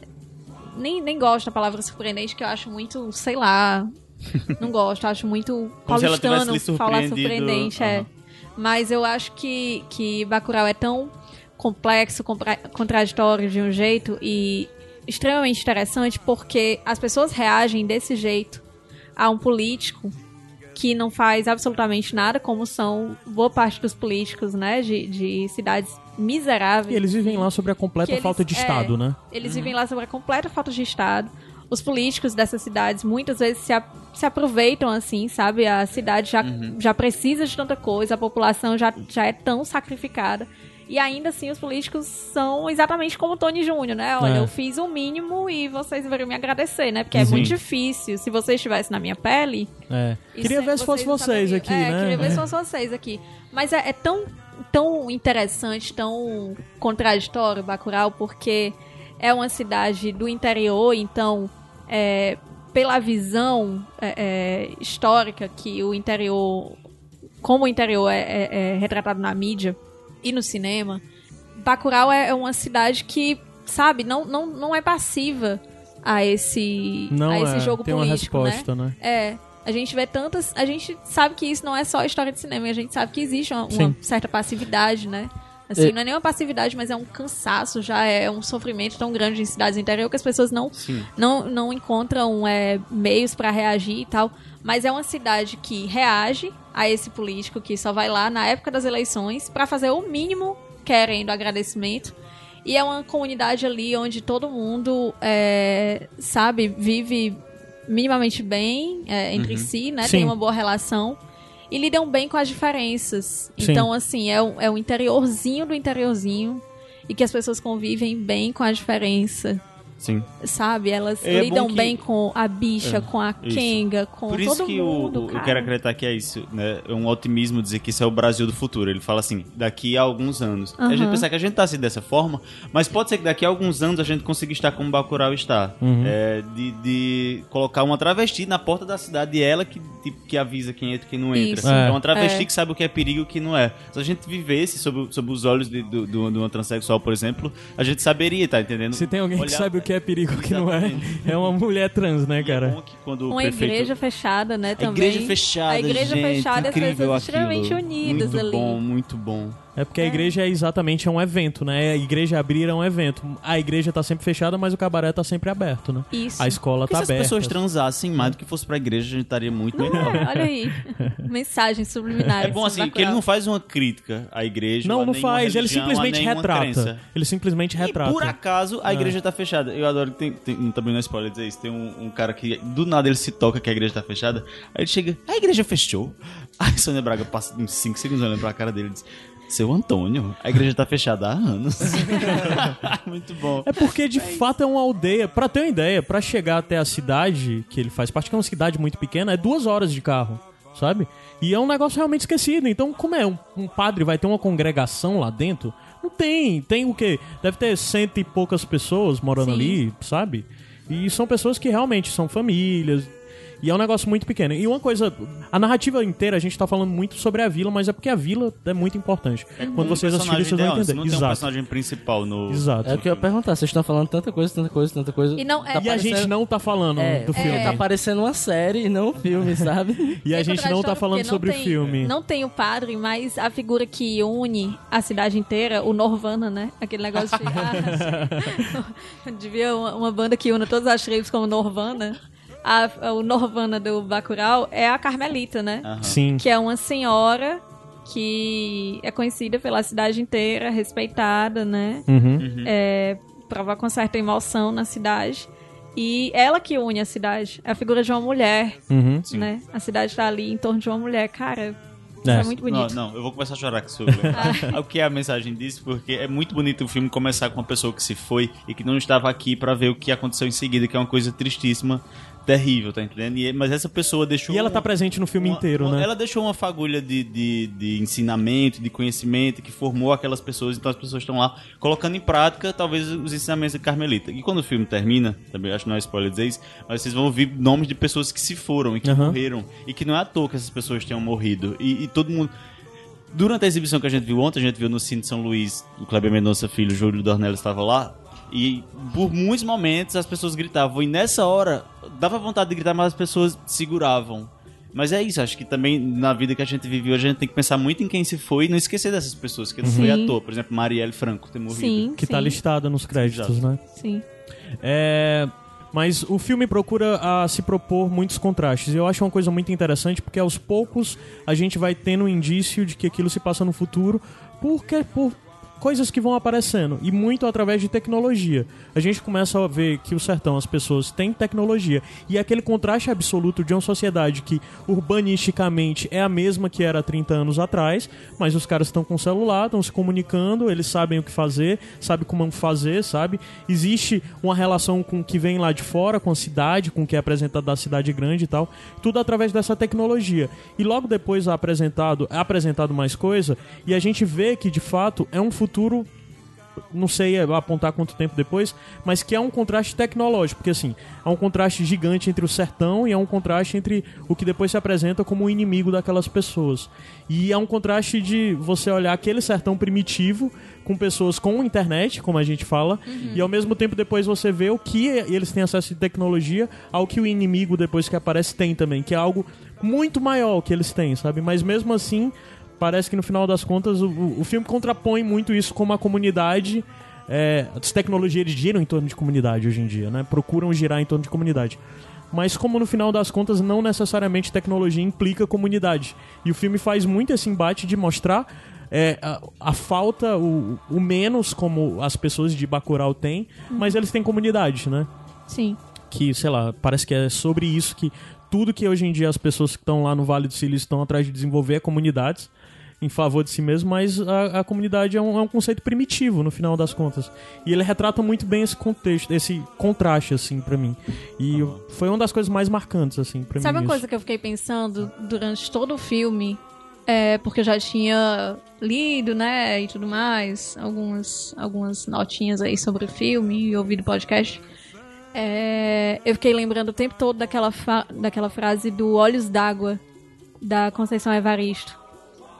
Nem, nem gosto da palavra surpreendente, que eu acho muito, sei lá. *laughs* Não gosto, acho muito Como paulistano falar surpreendente. É. Aham. Mas eu acho que, que Bacurau é tão complexo, compra- contraditório de um jeito e extremamente interessante porque as pessoas reagem desse jeito a um político que não faz absolutamente nada, como são boa parte dos políticos, né, de, de cidades miseráveis. E eles vivem lá sobre a completa Que eles- falta de é, Estado, né? Eles vivem lá sobre a completa falta de Estado. Os políticos dessas cidades muitas vezes se, a- se aproveitam assim, sabe? A cidade já, já precisa de tanta coisa, a população já, já é tão sacrificada. E ainda assim os políticos são exatamente como o Tony Júnior, né? Olha, É. eu fiz o mínimo e vocês deveriam me agradecer, né? Porque é Sim. muito difícil. Se você estivesse na minha pele, É. Queria é- ver se fosse vocês aqui, é, né? queria ver se fosse vocês aqui. Mas é, é tão, tão interessante, tão contraditório Bacurau, porque é uma cidade do interior, então, é, pela visão é, é, histórica que o interior, como o interior é, é- é retratado na mídia e no cinema, Bacurau é, é uma cidade que, sabe, não, não, não é passiva a esse, Não a esse é, jogo tem uma político, né? resposta, né? É. A gente vê tantas. A gente sabe que isso não é só história de cinema, a gente sabe que existe uma, uma certa passividade, né? Assim, É. não é nem uma passividade, mas é um cansaço, já é um sofrimento tão grande em cidades do interior que as pessoas não, Sim. não, não encontram é, meios pra reagir e tal. Mas é uma cidade que reage a esse político que só vai lá na época das eleições pra fazer o mínimo querendo agradecimento. E é uma comunidade ali onde todo mundo, é, sabe, vive minimamente bem é, entre si, né? Sim. Tem uma boa relação. E lidam bem com as diferenças. Sim. Então, assim, é um, é um interiorzinho do interiorzinho. E que as pessoas convivem bem com a diferença. Sim. Sabe? Elas É lidam que- bem com a bicha, É, com a isso. Kenga, com Por isso todo que mundo. o, eu quero acreditar que é isso, né? É um otimismo dizer que isso é o Brasil do futuro. Ele fala assim, daqui a alguns anos. A gente pensa que a gente tá assim dessa forma, mas pode ser que daqui a alguns anos a gente consiga estar como Bacurau está. Uhum. É, de, de colocar uma travesti na porta da cidade e ela que, tipo, que avisa quem entra e quem não entra. Isso. É. É uma travesti É. que sabe o que é perigo e o que não é. Se a gente vivesse sob, sob os olhos de, do, do, de uma transexual, por exemplo, a gente saberia, tá entendendo? Se tem alguém que Olhar- sabe o que é perigo o que não é, é uma mulher trans, né, é cara? bom que quando Uma prefeito- igreja fechada, né, A também. igreja fechada, A igreja gente, fechada e as pessoas extremamente unidas muito ali. bom, muito bom. É porque a igreja é exatamente é um evento, né? A igreja abrir é um evento. A igreja tá sempre fechada, mas o cabaré tá sempre aberto, né? Isso. A escola Porque tá se as aberta. pessoas transassem mais do que fosse pra igreja, a gente estaria muito melhor. Olha aí. *laughs* Mensagens subliminares. É bom assim, que ele não faz uma crítica à igreja. Não, não faz. Ele religião, a simplesmente retrata. crença. Ele simplesmente retrata. E por acaso a É. igreja tá fechada. Eu adoro que tem, tem também não é spoiler dizer isso. Tem um, um cara que do nada ele se toca que a igreja tá fechada. Aí ele chega, a igreja fechou. Aí Sônia Braga passa uns 5 segundos olhando pra cara dele e diz: Seu Antônio, a igreja tá fechada há anos. *laughs* Muito bom. É porque de fato é uma aldeia. Pra ter uma ideia, pra chegar até a cidade que ele faz parte, que é uma cidade muito pequena, é duas horas de carro, sabe? E é um negócio realmente esquecido. Então, como é? Um, um padre vai ter uma congregação lá dentro? Não tem. Tem o quê? Deve ter cento e poucas pessoas morando Sim. ali, sabe? E são pessoas que realmente são famílias. E é um negócio muito pequeno. E uma coisa, a narrativa inteira, a gente tá falando muito sobre a vila, mas é porque a vila é muito importante. Quando vocês assistirem, vocês vão entender. não tem um Exato. personagem principal no... Exato. É o que eu ia perguntar, vocês estão falando tanta coisa, tanta coisa, tanta coisa. E não- é- Tá E a gente não tá falando É, do filme. Tá parecendo uma série e não um filme, sabe? *laughs* E a É gente não tá falando sobre não o tem- filme. Não tem o padre, mas a figura que une a cidade inteira, o Norvana, né? Aquele negócio de. ah, *laughs* *laughs* devia uma, uma banda que une todas as tribos como Norvana. A- o Norvana do Bacurau é a Carmelita, né? Aham. Sim. Que é uma senhora que é conhecida pela cidade inteira, respeitada, né? Uhum. É, provoca uma certa emoção na cidade. E ela que une a cidade. É a figura de uma mulher, Uhum. né? A cidade tá ali em torno de uma mulher. Cara, isso é, É. muito Não, bonito. não, eu vou começar a chorar com isso. *laughs* o que é a mensagem disso? Porque é muito bonito o filme começar com uma pessoa que se foi e que não estava aqui pra ver o que aconteceu em seguida, que é uma coisa tristíssima, terrível, tá entendendo? E- mas essa pessoa deixou. E ela tá presente no filme uma- inteiro, uma- né? Ela deixou uma fagulha de, de, de ensinamento, de conhecimento, que formou aquelas pessoas, então as pessoas estão lá colocando em prática, talvez, os ensinamentos de Carmelita. E quando o filme termina, também acho que não é spoiler dizer isso, mas vocês vão ouvir nomes de pessoas que se foram e que Aham. morreram, e que não é à toa que essas pessoas tenham morrido. E, e todo mundo. Durante a exibição que a gente viu ontem, a gente viu no Cine São Luís, o Kleber Mendonça Filho, o Júlio Dornelles estava lá, e por muitos momentos as pessoas gritavam, e nessa hora dava vontade de gritar, mas as pessoas seguravam. Mas é isso, acho que também na vida que a gente viveu, a gente tem que pensar muito em quem se foi e não esquecer dessas pessoas, que não foi à toa. Por exemplo, Marielle Franco ter morrido. Sim, Que sim, tá listada nos créditos, Exato. né? sim. É, mas o filme procura a se propor muitos contrastes. E eu acho uma coisa muito interessante porque aos poucos a gente vai tendo um indício de que aquilo se passa no futuro porque por coisas que vão aparecendo e muito através de tecnologia. A gente começa a ver que o sertão, as pessoas têm tecnologia e aquele contraste absoluto de uma sociedade que urbanisticamente é a mesma que era há 30 anos atrás, mas os caras estão com celular, estão se comunicando, eles sabem o que fazer, sabem como fazer, sabe? Existe uma relação com o que vem lá de fora, com a cidade, com o que é apresentado da cidade grande e tal, tudo através dessa tecnologia. E logo depois é apresentado, é apresentado mais coisa e a gente vê que de fato é um futuro não sei apontar quanto tempo depois, mas que é um contraste tecnológico, porque assim, há um contraste gigante entre o sertão e há um contraste entre o que depois se apresenta como o inimigo daquelas pessoas. E há um contraste de você olhar aquele sertão primitivo com pessoas com internet, como a gente fala, e ao mesmo tempo depois você vê o que eles têm acesso de tecnologia ao que o inimigo depois que aparece tem também, que é algo muito maior que eles têm, sabe? Mas mesmo assim, parece que no final das contas o, o filme contrapõe muito isso com uma comunidade. É, as tecnologias giram em torno de comunidade hoje em dia, né? Procuram girar em torno de comunidade. Mas como no final das contas não necessariamente tecnologia implica comunidade. E o filme faz muito esse embate de mostrar é, a, a falta, o, o menos como as pessoas de Bacurau têm, mas eles têm comunidade, né? Sim. que, sei lá, parece que é sobre isso que tudo que hoje em dia as pessoas que estão lá no Vale do Silício estão atrás de desenvolver é comunidades em favor de si mesmo, mas a, a comunidade é um, é um conceito primitivo no final das contas. E ele retrata muito bem esse contexto, esse contraste assim pra mim. E foi uma das coisas mais marcantes assim para mim. Sabe uma isso. coisa que eu fiquei pensando durante todo o filme? É, porque eu já tinha lido, né, e tudo mais, algumas, algumas notinhas aí sobre o filme e ouvido podcast. É, eu fiquei lembrando o tempo todo daquela, fa- daquela frase do Olhos d'Água, da Conceição Evaristo.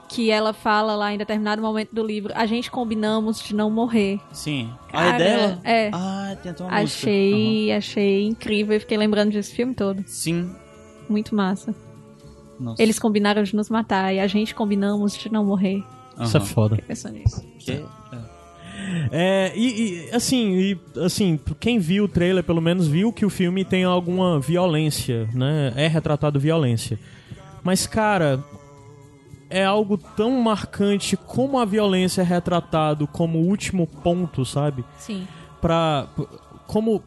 Que ela fala lá em determinado momento do livro: A gente combinamos de não morrer. Sim. Ah, é Cara, dela? é. Ah, tem até uma música. Aham. Achei, achei incrível e fiquei lembrando desse filme todo. Sim. Muito massa. Nossa. Eles combinaram de nos matar e a gente combinamos de não morrer. Isso é foda. Fiquei pensando nisso. Que- É, e, e, assim, e, assim, quem viu o trailer pelo menos viu que o filme tem alguma violência, né? É retratado violência. Mas, cara, é algo tão marcante como a violência é retratado como último ponto, sabe? Sim. Pra. Como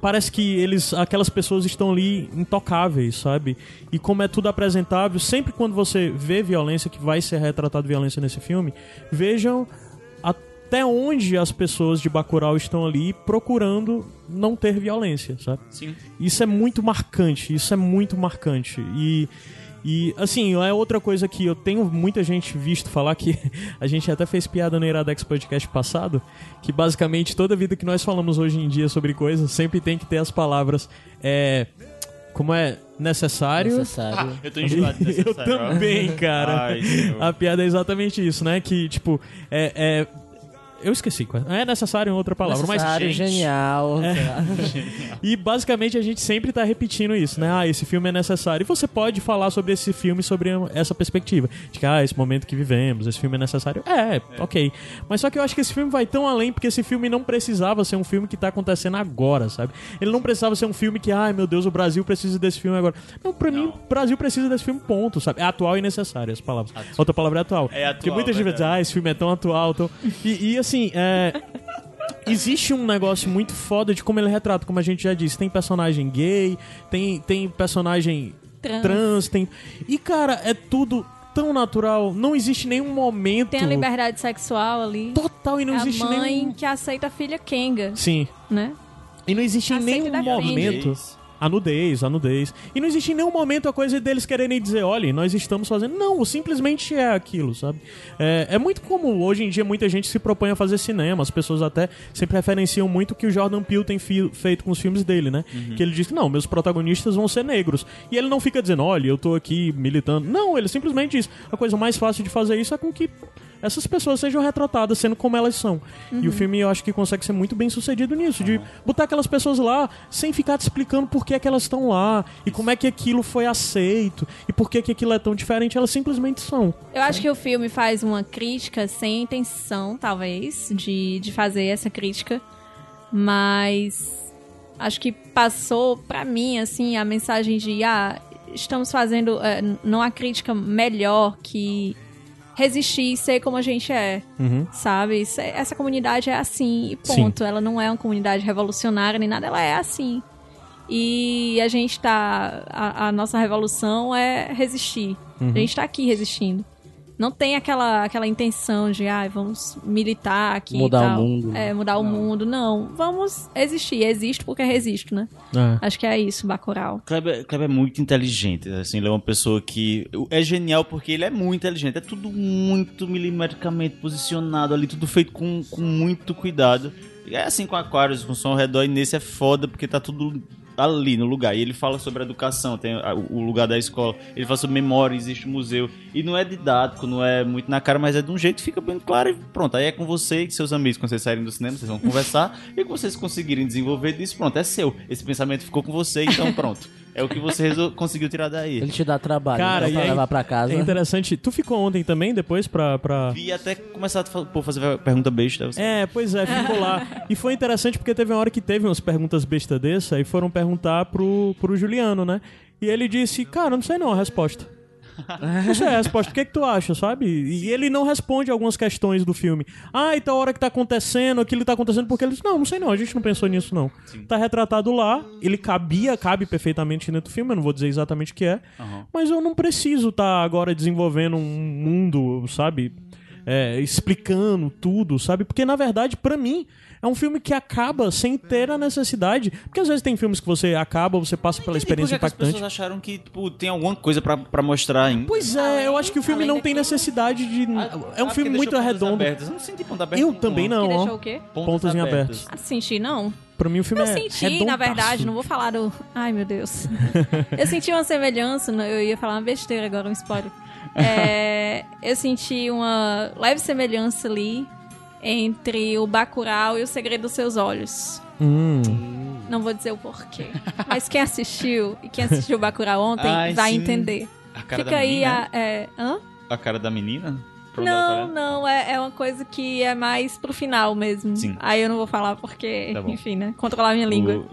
parece que eles, aquelas pessoas estão ali intocáveis, sabe? E como é tudo apresentável, sempre quando você vê violência, que vai ser retratado violência nesse filme, vejam até onde as pessoas de Bacurau estão ali procurando não ter violência, sabe? Sim. Isso é muito marcante, isso é muito marcante. E, e assim, é outra coisa que eu tenho muita gente visto falar que *laughs* a gente até fez piada no Iradex Podcast passado, que basicamente toda vida que nós falamos hoje em dia sobre coisas, sempre tem que ter as palavras é, como é necessário. Necessário. Eu tô enjoado dessa *laughs* Eu série, ó. também, cara. Ai. A piada é exatamente isso, né? Que, tipo, é. é- Eu esqueci. É necessário em outra palavra, Necessário, mas. gente, genial. É. lá. *laughs* E basicamente a gente sempre tá repetindo isso, né? Ah, esse filme é necessário. E você pode falar sobre esse filme, sobre essa perspectiva. De que, ah, esse momento que vivemos, esse filme é necessário. É, ok. Mas só que eu acho que esse filme vai tão além, porque esse filme não precisava ser um filme que tá acontecendo agora, sabe? Ele não precisava ser um filme que, ai meu Deus, o Brasil precisa desse filme agora. Não, pra mim, o Brasil precisa desse filme, ponto, sabe? É atual e necessário, as palavras. Outra palavra é atual. É atual, Porque muita gente vai dizer, verdade. ah, esse filme é tão atual, tão... E, e, assim, é... Existe um negócio muito foda de como ele retrata, como a gente já disse. Tem personagem gay, tem, tem personagem Trans. trans, tem. E, cara, é tudo tão natural. Não existe nenhum momento. Tem a liberdade sexual ali. Total e não a existe mãe nenhum. que aceita a filha Kenga, Sim. né? E não existe em Aceita nenhum defende. A nudez, a nudez. E não existe em nenhum momento a coisa deles quererem dizer, olha, nós estamos fazendo. Não, simplesmente é aquilo, sabe? É, é muito comum, hoje em dia, muita gente se propõe a fazer cinema. As pessoas até sempre referenciam muito o que o Jordan Peele tem feito com os filmes dele, né? Que ele diz que não, meus protagonistas vão ser negros. E ele não fica dizendo, olha, eu tô aqui militando. Não, ele simplesmente diz, a coisa mais fácil de fazer isso é com que essas pessoas sejam retratadas sendo como elas são. E o filme eu acho que consegue ser muito bem sucedido nisso, de botar aquelas pessoas lá sem ficar te explicando por que, é que elas estão lá e como é que aquilo foi aceito e por que, que aquilo é tão diferente, elas simplesmente são. Eu acho que o filme faz uma crítica sem intenção, talvez, de, de fazer essa crítica, mas acho que passou pra mim, assim, a mensagem de, ah, estamos fazendo, é, não há crítica melhor que resistir e ser como a gente é, Uhum. sabe? Essa comunidade é assim, e ponto. Ela não é uma comunidade revolucionária nem nada, ela é assim. E a gente tá. A, a nossa revolução é resistir. A gente tá aqui resistindo. Não tem aquela, aquela intenção de, ah, vamos militar aqui Mudar e o tal. mundo. É, mudar o mundo. Não, vamos existir. Existo porque resisto, né? É. Acho que é isso, Bacurau. Kleber, Kleber é muito inteligente, assim, ele é uma pessoa que é genial porque ele é muito inteligente, é tudo muito milimetricamente posicionado ali, tudo feito com, com muito cuidado. E é assim com Aquários, com som ao redor, e nesse é foda porque tá tudo ali no lugar. E ele fala sobre educação, tem o lugar da escola, ele fala sobre memória, existe museu. E não é didático, não é muito na cara, mas é de um jeito que fica bem claro e pronto. Aí é com você e seus amigos, quando vocês saírem do cinema, vocês vão conversar, e quando vocês conseguirem desenvolver disso, pronto, é seu. Esse pensamento ficou com você, então pronto. É o que você resol- conseguiu tirar daí. Ele te dá trabalho, Cara, né? e Pra é- levar pra casa. É interessante. Tu ficou ontem também, depois, pra. pra... Vi até começar a pô, fazer pergunta besta. Você... É, pois é, ficou lá. E foi interessante porque teve uma hora que teve umas perguntas besta dessa e foram perguntar pro, pro Juliano, né? E ele disse, cara, não sei não a resposta. *laughs* Não sei a resposta, o que, é que tu acha, sabe? E ele não responde algumas questões do filme. Ah, e tal hora que tá acontecendo, aquilo tá acontecendo, porque ele disse, não, não sei não, a gente não pensou nisso não. Tá retratado lá, ele cabia, cabe perfeitamente dentro do filme, eu não vou dizer exatamente o que é, mas eu não preciso estar agora desenvolvendo um mundo, sabe? É, explicando tudo, sabe? Porque na verdade, pra mim, é um filme que acaba sem ter a necessidade. Porque às vezes tem filmes que você acaba, você passa pela experiência E por que que impactante. As pessoas acharam que tipo, tem alguma coisa pra, pra mostrar ainda. Pois é, eu acho que o filme não tem necessidade de. é um Ah, filme porque muito deixou pontas redondo. abertas. Eu não senti ponta aberta. Eu também não, que ó. deixou o quê? Pontas em abertos. Ah, senti, não. Pra mim o filme Eu é. senti, na redondaço. verdade, não vou falar do. Ai, meu Deus. *laughs* eu senti uma semelhança, eu ia falar uma besteira agora, um spoiler. É, eu senti uma leve semelhança ali entre o Bacurau e o Segredo dos Seus Olhos. Hum. Não vou dizer o porquê. Mas quem assistiu e quem assistiu o Bacurau ontem Ai, vai sim. entender. A cara Fica da aí menina? a. É, hã? A cara da menina? Tá Não, não, é, é uma coisa que é mais pro final mesmo. Sim. Aí eu não vou falar porque, Tá enfim, né? Controlar minha língua.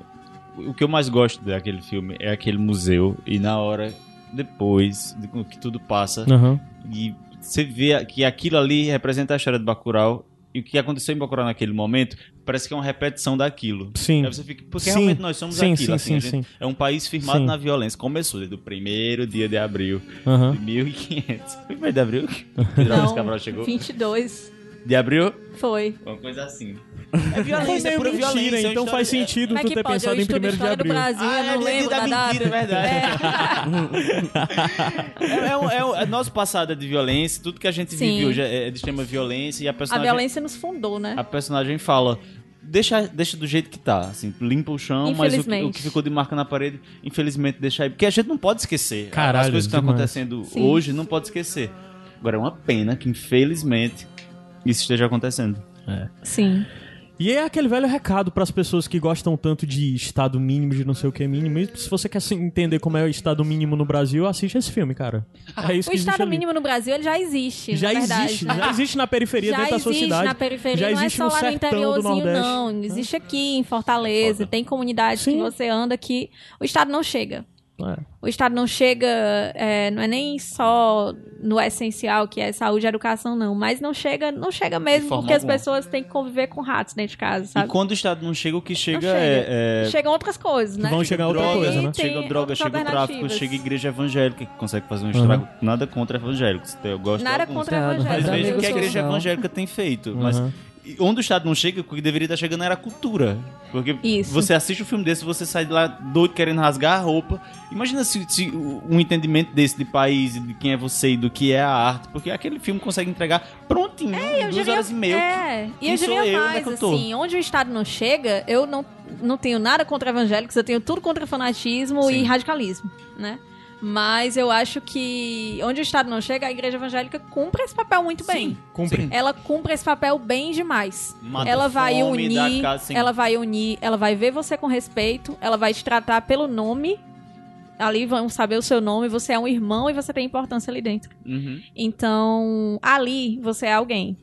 O, o que eu mais gosto daquele filme é aquele museu e na hora depois de que tudo passa Aham. e você vê que aquilo ali representa a história do Bacurau e o que aconteceu em Bacurau naquele momento parece que é uma repetição daquilo. Sim. Aí você fica, porque Sim. realmente nós somos Sim, aquilo, sim, assim, sim, sim. é um país firmado Sim. na violência. Começou desde o primeiro dia de abril Aham. de 1500. Foi primeiro de abril? que Drauzio Cabral chegou? 22 De abril? foi. Uma coisa assim. Foi *laughs* É violência, é meio pura mentira, violência. é então história- faz sentido Como é tu ter pode? Pensado em estudo 1 de abril. Brasil Ah, eu não é lembro da da mentira, é verdade. É, é, um- é, um- é nosso passado é de violência, tudo que a gente Sim. vive hoje é é de extrema violência e a A personagem, violência nos fundou, né? a personagem fala. deixa, deixa do jeito que tá, assim, limpa o chão, mas o que, o que ficou de marca na parede, infelizmente deixa aí, porque a gente não pode esquecer. Caralho, As coisas que estão acontecendo Sim. hoje não pode esquecer. Agora é uma pena que infelizmente isso esteja acontecendo. Sim. E é aquele velho recado pras pessoas que gostam tanto de estado mínimo, de não sei o que mínimo. E se você quer entender como é o estado mínimo no Brasil, assiste esse filme, cara. É isso O que estado ali. mínimo no Brasil ele já existe. já na verdade. existe, já existe na periferia Já dentro da sua existe cidade. na periferia, já não é existe só no lá no interiorzinho, Nordeste. não. Existe aqui em Fortaleza, tem comunidades que Sim. você anda que o Estado não chega. É. O Estado não chega, é, não é nem só no essencial, que é saúde e educação, não. Mas não chega, não chega mesmo, porque as alguma. pessoas têm que conviver com ratos dentro de casa, E sabe? quando o Estado não chega, o que chega, chega. é, é Chegam outras coisas, né? Vão chegar outra droga, coisa, né? Chega droga, chega o tráfico, chega a igreja evangélica que consegue fazer um estrago. Nada contra evangélicos. Eu gosto Nada contra Nada, evangélicos. Mas Mas veja o que a igreja evangélica tem feito. Mas Uhum. e onde o Estado não chega, o que deveria estar chegando era a cultura. Porque Isso. você assiste um filme desse, você sai de lá doido querendo rasgar a roupa. Imagina se, se um entendimento desse de país, de quem é você e do que é a arte. Porque aquele filme consegue entregar prontinho, Eu duas diria- horas e meia. É, e eu diria eu? É mais, eu assim, onde o Estado não chega, eu não, não tenho nada contra evangélicos, eu tenho tudo contra fanatismo Sim. e radicalismo, né? Mas eu acho que onde o Estado não chega, a igreja evangélica cumpre esse papel muito bem. Cumpre. Ela cumpre esse papel bem demais. Mata ela vai fome, dá unir, casa ela vai unir, ela vai ver você com respeito, ela vai te tratar pelo nome. Ali vão saber o seu nome, você é um irmão e você tem importância ali dentro. Uhum. Então, ali você é alguém.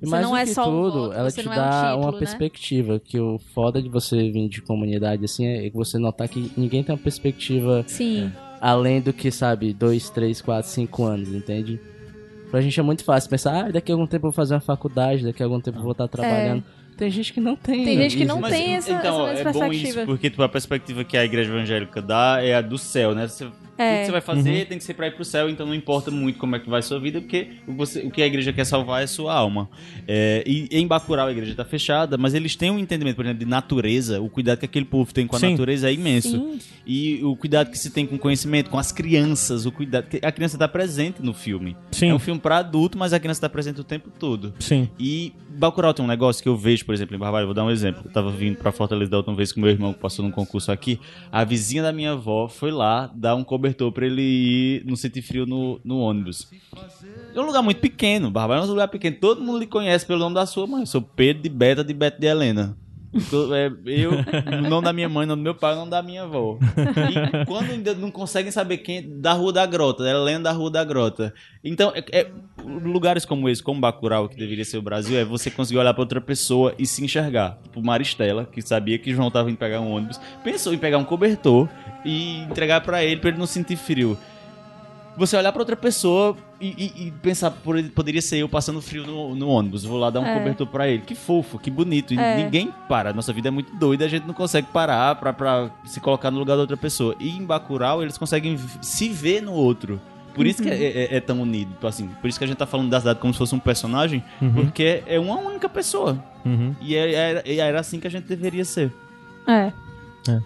E Você mais não do é que só um tudo, voto, ela te não é um dá título, uma né? perspectiva, que o foda de você vir de comunidade assim é que você notar que ninguém tem uma perspectiva Sim. Além do que, sabe, dois, três, quatro, cinco anos, entende? Pra gente é muito fácil pensar, ah, daqui a algum tempo eu vou fazer uma faculdade, daqui a algum tempo eu vou estar trabalhando. Tem gente que não tem. É. Tem né? gente que não Isso- tem essa- então, essa é bom perspectiva. isso, porque tipo, a perspectiva que a igreja evangélica dá é a do céu, né? Você, Tudo É. que você vai fazer tem que ser pra ir pro céu, então não importa muito como é que vai a sua vida, porque o, você- o que a igreja quer salvar é a sua alma. É, e em Bacurau a igreja tá fechada, mas eles têm um entendimento, por exemplo, de natureza, o cuidado que aquele povo tem com a Sim. natureza é imenso. Sim. E o cuidado que se tem com conhecimento, com as crianças, o cuidado. que A criança tá presente no filme. Sim. É um filme pra adulto, mas a criança tá presente o tempo todo. Sim. E Bacurau tem um negócio que eu vejo, por exemplo, em Barbalho, vou dar um exemplo. Eu tava vindo pra Fortaleza da última vez com meu irmão que passou num concurso aqui. A vizinha da minha avó foi lá dar um cobertor pra ele ir não sentir frio no, no ônibus. É um lugar muito pequeno, Barbalho é um lugar pequeno. Todo mundo lhe conhece pelo nome da sua mãe. Eu sou Pedro de Beta de Beto de Helena. Eu, é, nome da minha mãe, nome do meu pai, o nome da minha avó. E quando ainda não conseguem saber quem, da Rua da Grota, é Helena da Rua da Grota. Então, é- é- lugares como esse, como Bacurau, que deveria ser o Brasil, é você conseguir olhar pra outra pessoa e se enxergar. Tipo Maristela, que sabia que João tava indo pegar um ônibus, pensou em pegar um cobertor e entregar pra ele, pra ele não sentir frio. Você olhar pra outra pessoa e, e- e pensar, por- poderia ser eu passando frio no, no ônibus, vou lá dar um É. cobertor pra ele. Que fofo, que bonito. E É. ninguém para. Nossa vida é muito doida, a gente não consegue parar pra, pra se colocar no lugar da outra pessoa. E em Bacurau, eles conseguem se ver no outro. Por isso que é, é- é tão unido, tipo assim. Por isso que a gente tá falando da cidade como se fosse um personagem, porque é uma única pessoa. Uhum. E é- era, e era assim que a gente deveria ser. É. É,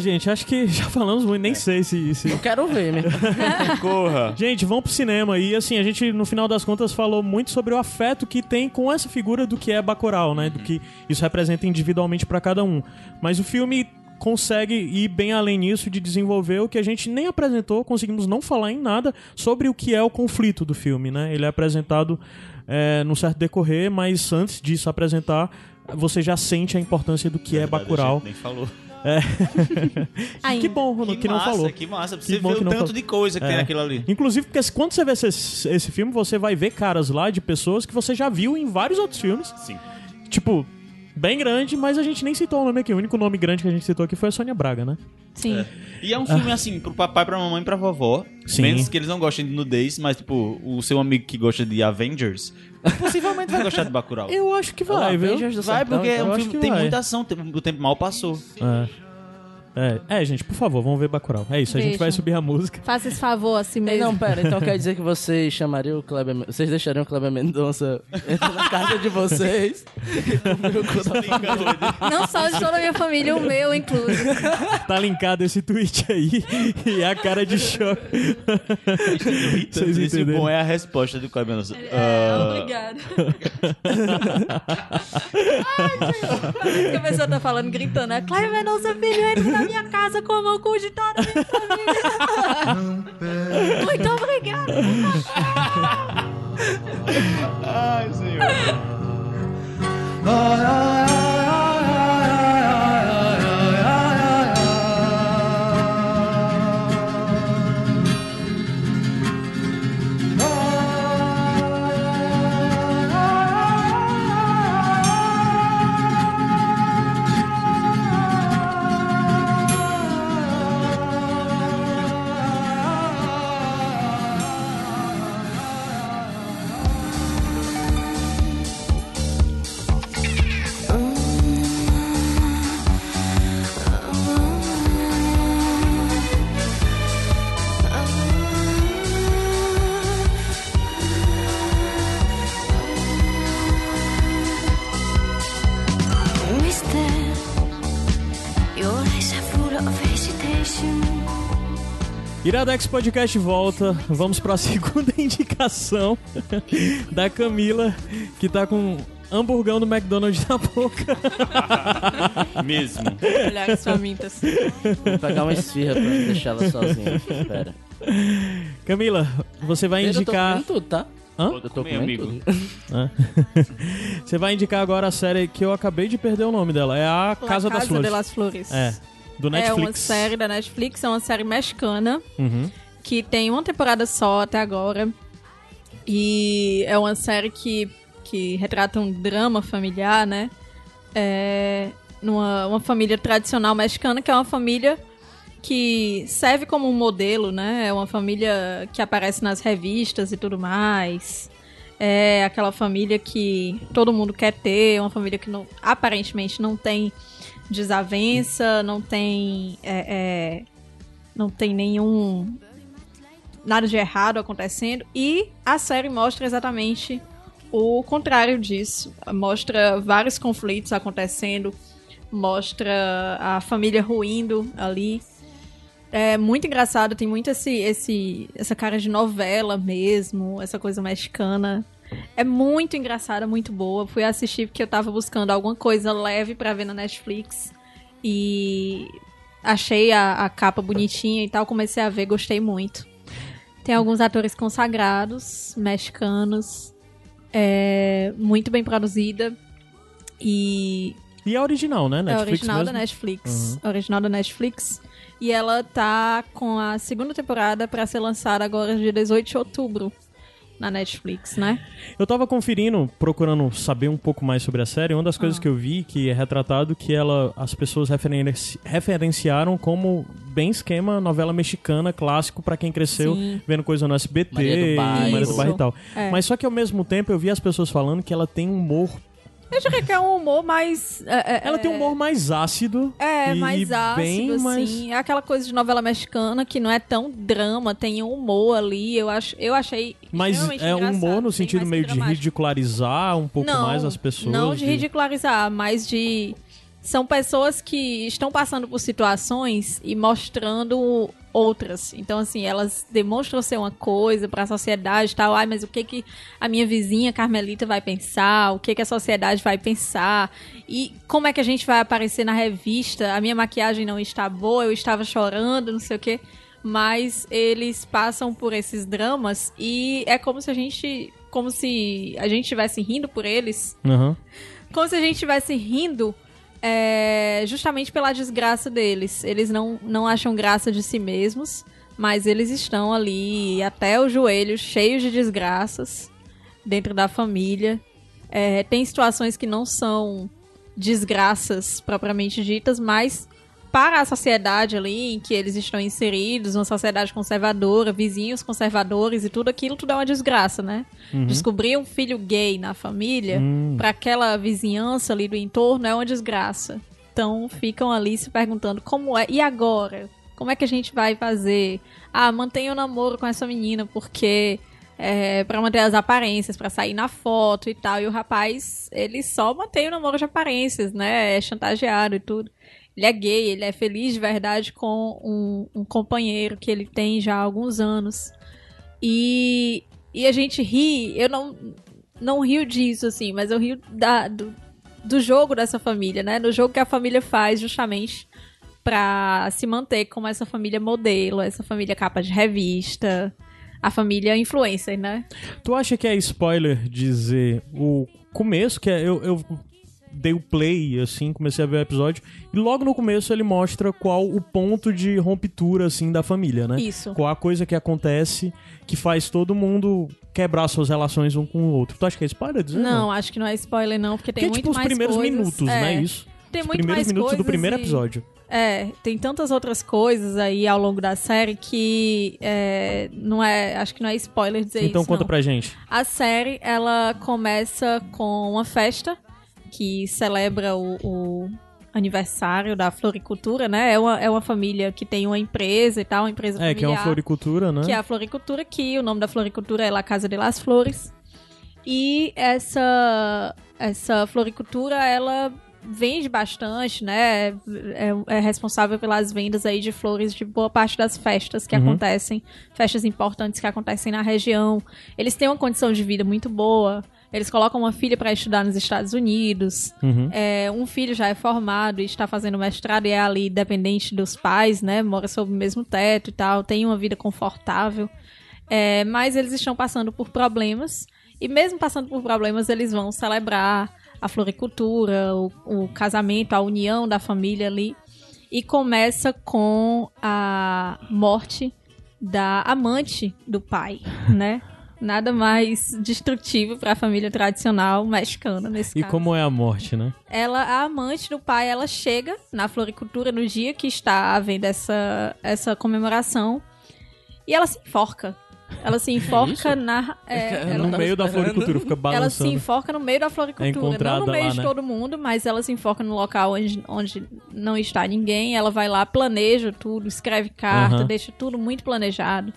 gente, acho que *laughs* já falamos muito, nem sei se- se, Eu quero ver, mesmo. *laughs* Corra! Gente, vamos pro cinema. E assim, a gente, no final das contas, falou muito sobre o afeto que tem com essa figura do que é Bacurau, né? Do que isso representa individualmente pra cada um. Mas o filme consegue ir bem além nisso de desenvolver o que a gente nem apresentou, conseguimos não falar em nada sobre o que é o conflito do filme, né? Ele é apresentado é, num certo decorrer, mas antes disso apresentar, você já sente a importância do que é Verdade, a Bacurau. gente Nem falou. *laughs* Ainda. Que bom que, Que, não massa, falou. que massa. Que você bom ver o tanto falou. de coisa que É. tem naquilo ali. Inclusive, porque quando você vê esse, esse filme, você vai ver caras lá de pessoas que você já viu em vários outros filmes. Sim. Tipo, bem grande, mas a gente nem citou o nome aqui. O único nome grande que a gente citou aqui foi a Sônia Braga, né? Sim. E é um filme, assim, pro papai, pra mamãe e pra vovó. Sim. Menos que eles não gostem de nudez, mas, tipo, o seu amigo que gosta de Avengers, possivelmente vai gostar de Bacurau. Eu acho que vai, viu? Avengers do Vai, porque é um filme que tem vai. muita ação, o tempo mal passou. É. É, é, gente, por favor, vamos ver Bacurau. É isso, a gente vai subir a música. Faça esse favor a si Ei, mesmo. Não, pera, então quer dizer que vocês chamariam o Kleber... Vocês deixariam o Kleber Mendonça entrar na casa de vocês? Não só de toda a minha família, o meu incluso. Tá linkado esse tweet aí e a cara de choque. Vocês Esse entenderam? bom é a resposta do Kleber Mendonça. É, Ah, obrigada. Ai, que a pessoa tá falando, gritando, né? Cláudio Mendonça Filho, entra na minha casa como o cu de toda a minha família. Muito obrigada. Ai, senhor. Iradex Podcast volta. Vamos pra *laughs* segunda indicação *laughs* da Camila, que tá com hamburgão do McDonald's na boca. *laughs* Mesmo. Olhares famintas. Vou pegar uma esfirra pra deixar ela sozinha. Pera. Camila, você vai Eu tô indicar. comendo tudo, tá? Hã? Eu tô comendo amigo. Você vai indicar agora a série que eu acabei de perder o nome dela. É a Casa, La das Casa Flores. de las Flores. É. Do É Netflix. uma série da Netflix, é uma série mexicana Uhum. que tem uma temporada só até agora. E é uma série que, que retrata um drama familiar, né? É numa uma família tradicional mexicana, que é uma família que serve como um modelo, né? É uma família que aparece nas revistas e tudo mais. É aquela família que todo mundo quer ter, uma família que não, aparentemente não tem desavença, não tem. é, é, não tem nenhum. nada de errado acontecendo. E a série mostra exatamente o contrário disso. Mostra vários conflitos acontecendo, mostra a família ruindo ali. É muito engraçado, tem muito esse, esse, essa cara de novela mesmo, essa coisa mexicana. É muito engraçada, muito boa. Fui assistir porque eu tava buscando alguma coisa leve pra ver na Netflix. E achei a, a capa bonitinha e tal, comecei a ver, gostei muito. Tem alguns atores consagrados, mexicanos. É muito bem produzida. E E a original, né? é Netflix original mesmo? da Netflix. Original da Netflix. E ela tá com a segunda temporada pra ser lançada agora dia 18 de outubro na Netflix, né? Eu tava conferindo, procurando saber um pouco mais sobre a série. Uma das Ah. coisas que eu vi que é retratado que ela, as pessoas referenci- referenciaram como bem esquema novela mexicana clássico pra quem cresceu Sim. vendo coisa no SBT, Maria do Bairro. Maria do Bairro e tal. É. Mas só que ao mesmo tempo eu vi as pessoas falando que ela tem um humor, Eu diria que é um humor mais. é, é, ela tem um humor mais ácido. É, mais ácido, bem assim. mais- É aquela coisa de novela mexicana que não é tão drama, tem um humor ali. Eu, acho, eu achei. Mas é um humor no sentido meio de dramático. ridicularizar um pouco não, mais as pessoas. Não de ridicularizar, mas de. São pessoas que estão passando por situações e mostrando outras. Então, assim, elas demonstram ser uma coisa pra sociedade e tal. Ai, mas o que que a minha vizinha Carmelita vai pensar? O que que a sociedade vai pensar? E como é que a gente vai aparecer na revista? A minha maquiagem não está boa, eu estava chorando, não sei o quê. Mas eles passam por esses dramas e é como se a gente. Como se a gente estivesse rindo por eles Aham. como se a gente estivesse rindo é, justamente pela desgraça deles. Eles não, não acham graça de si mesmos, mas eles estão ali até os joelhos, cheios de desgraças dentro da família. É, tem situações que não são desgraças propriamente ditas, mas para a sociedade ali em que eles estão inseridos, uma sociedade conservadora, vizinhos conservadores e tudo aquilo, tudo é uma desgraça, né? Descobrir um filho gay na família, Hum. para aquela vizinhança ali do entorno, é uma desgraça. Então ficam ali se perguntando como é. E agora? Como é que a gente vai fazer? Ah, mantenha o namoro com essa menina, porque. É, para manter as aparências, pra sair na foto e tal. E o rapaz, ele só mantém o namoro de aparências, né? É chantageado e tudo. Ele é gay, ele é feliz de verdade com um, um companheiro que ele tem já há alguns anos. E, e a gente ri, eu não, não rio disso, assim, mas eu rio da, do, do jogo dessa família, né? Do jogo que a família faz justamente pra se manter como essa família modelo, essa família capa de revista, a família influencer, né? Tu acha que é spoiler dizer o começo, que é, eu, eu dei o play, assim, comecei a ver o episódio, e logo no começo ele mostra qual o ponto de ruptura, assim, da família, né? Isso. Qual a coisa que acontece que faz todo mundo quebrar suas relações um com o outro. Tu acha que é spoiler dizer? Não, acho que não é spoiler, não, porque tem Porque é muito tipo os mais primeiros coisas. minutos, É, né? Isso. Tem os muito primeiros mais minutos do primeiro e- episódio. É, tem tantas outras coisas aí ao longo da série que é, não é, acho que não é spoiler dizer Então isso. conta não. pra gente. A série, ela começa com uma festa que celebra o, o aniversário da floricultura, né? É uma, é uma família que tem uma empresa e tal, uma empresa É, que é uma familiar, floricultura, né? que é a floricultura, que o nome da floricultura é La Casa de las Flores. E essa, essa floricultura, ela vende bastante, né? É, é responsável pelas vendas aí de flores de boa parte das festas que Uhum. acontecem, festas importantes que acontecem na região. Eles têm uma condição de vida muito boa. Eles colocam uma filha para estudar nos Estados Unidos. Uhum. É, um filho já é formado e está fazendo mestrado e é ali dependente dos pais, né? Mora sob o mesmo teto e tal, tem uma vida confortável. É, mas eles estão passando por problemas. E mesmo passando por problemas, eles vão celebrar a floricultura, o, o casamento, a união da família ali. E começa com a morte da amante do pai, né? Nada mais destrutivo para a família tradicional mexicana nesse E caso como é a morte, né? ela, a amante do pai, ela chega na floricultura no dia que está havendo essa, essa comemoração e ela se enforca. Ela se *laughs* enforca na. é, ela, não no meio da floricultura, fica ela se balançando. enforca no meio da floricultura. É não no meio lá, de né? todo mundo, mas ela se enforca no local onde, onde não está ninguém. Ela vai lá, planeja tudo, escreve carta, deixa tudo muito planejado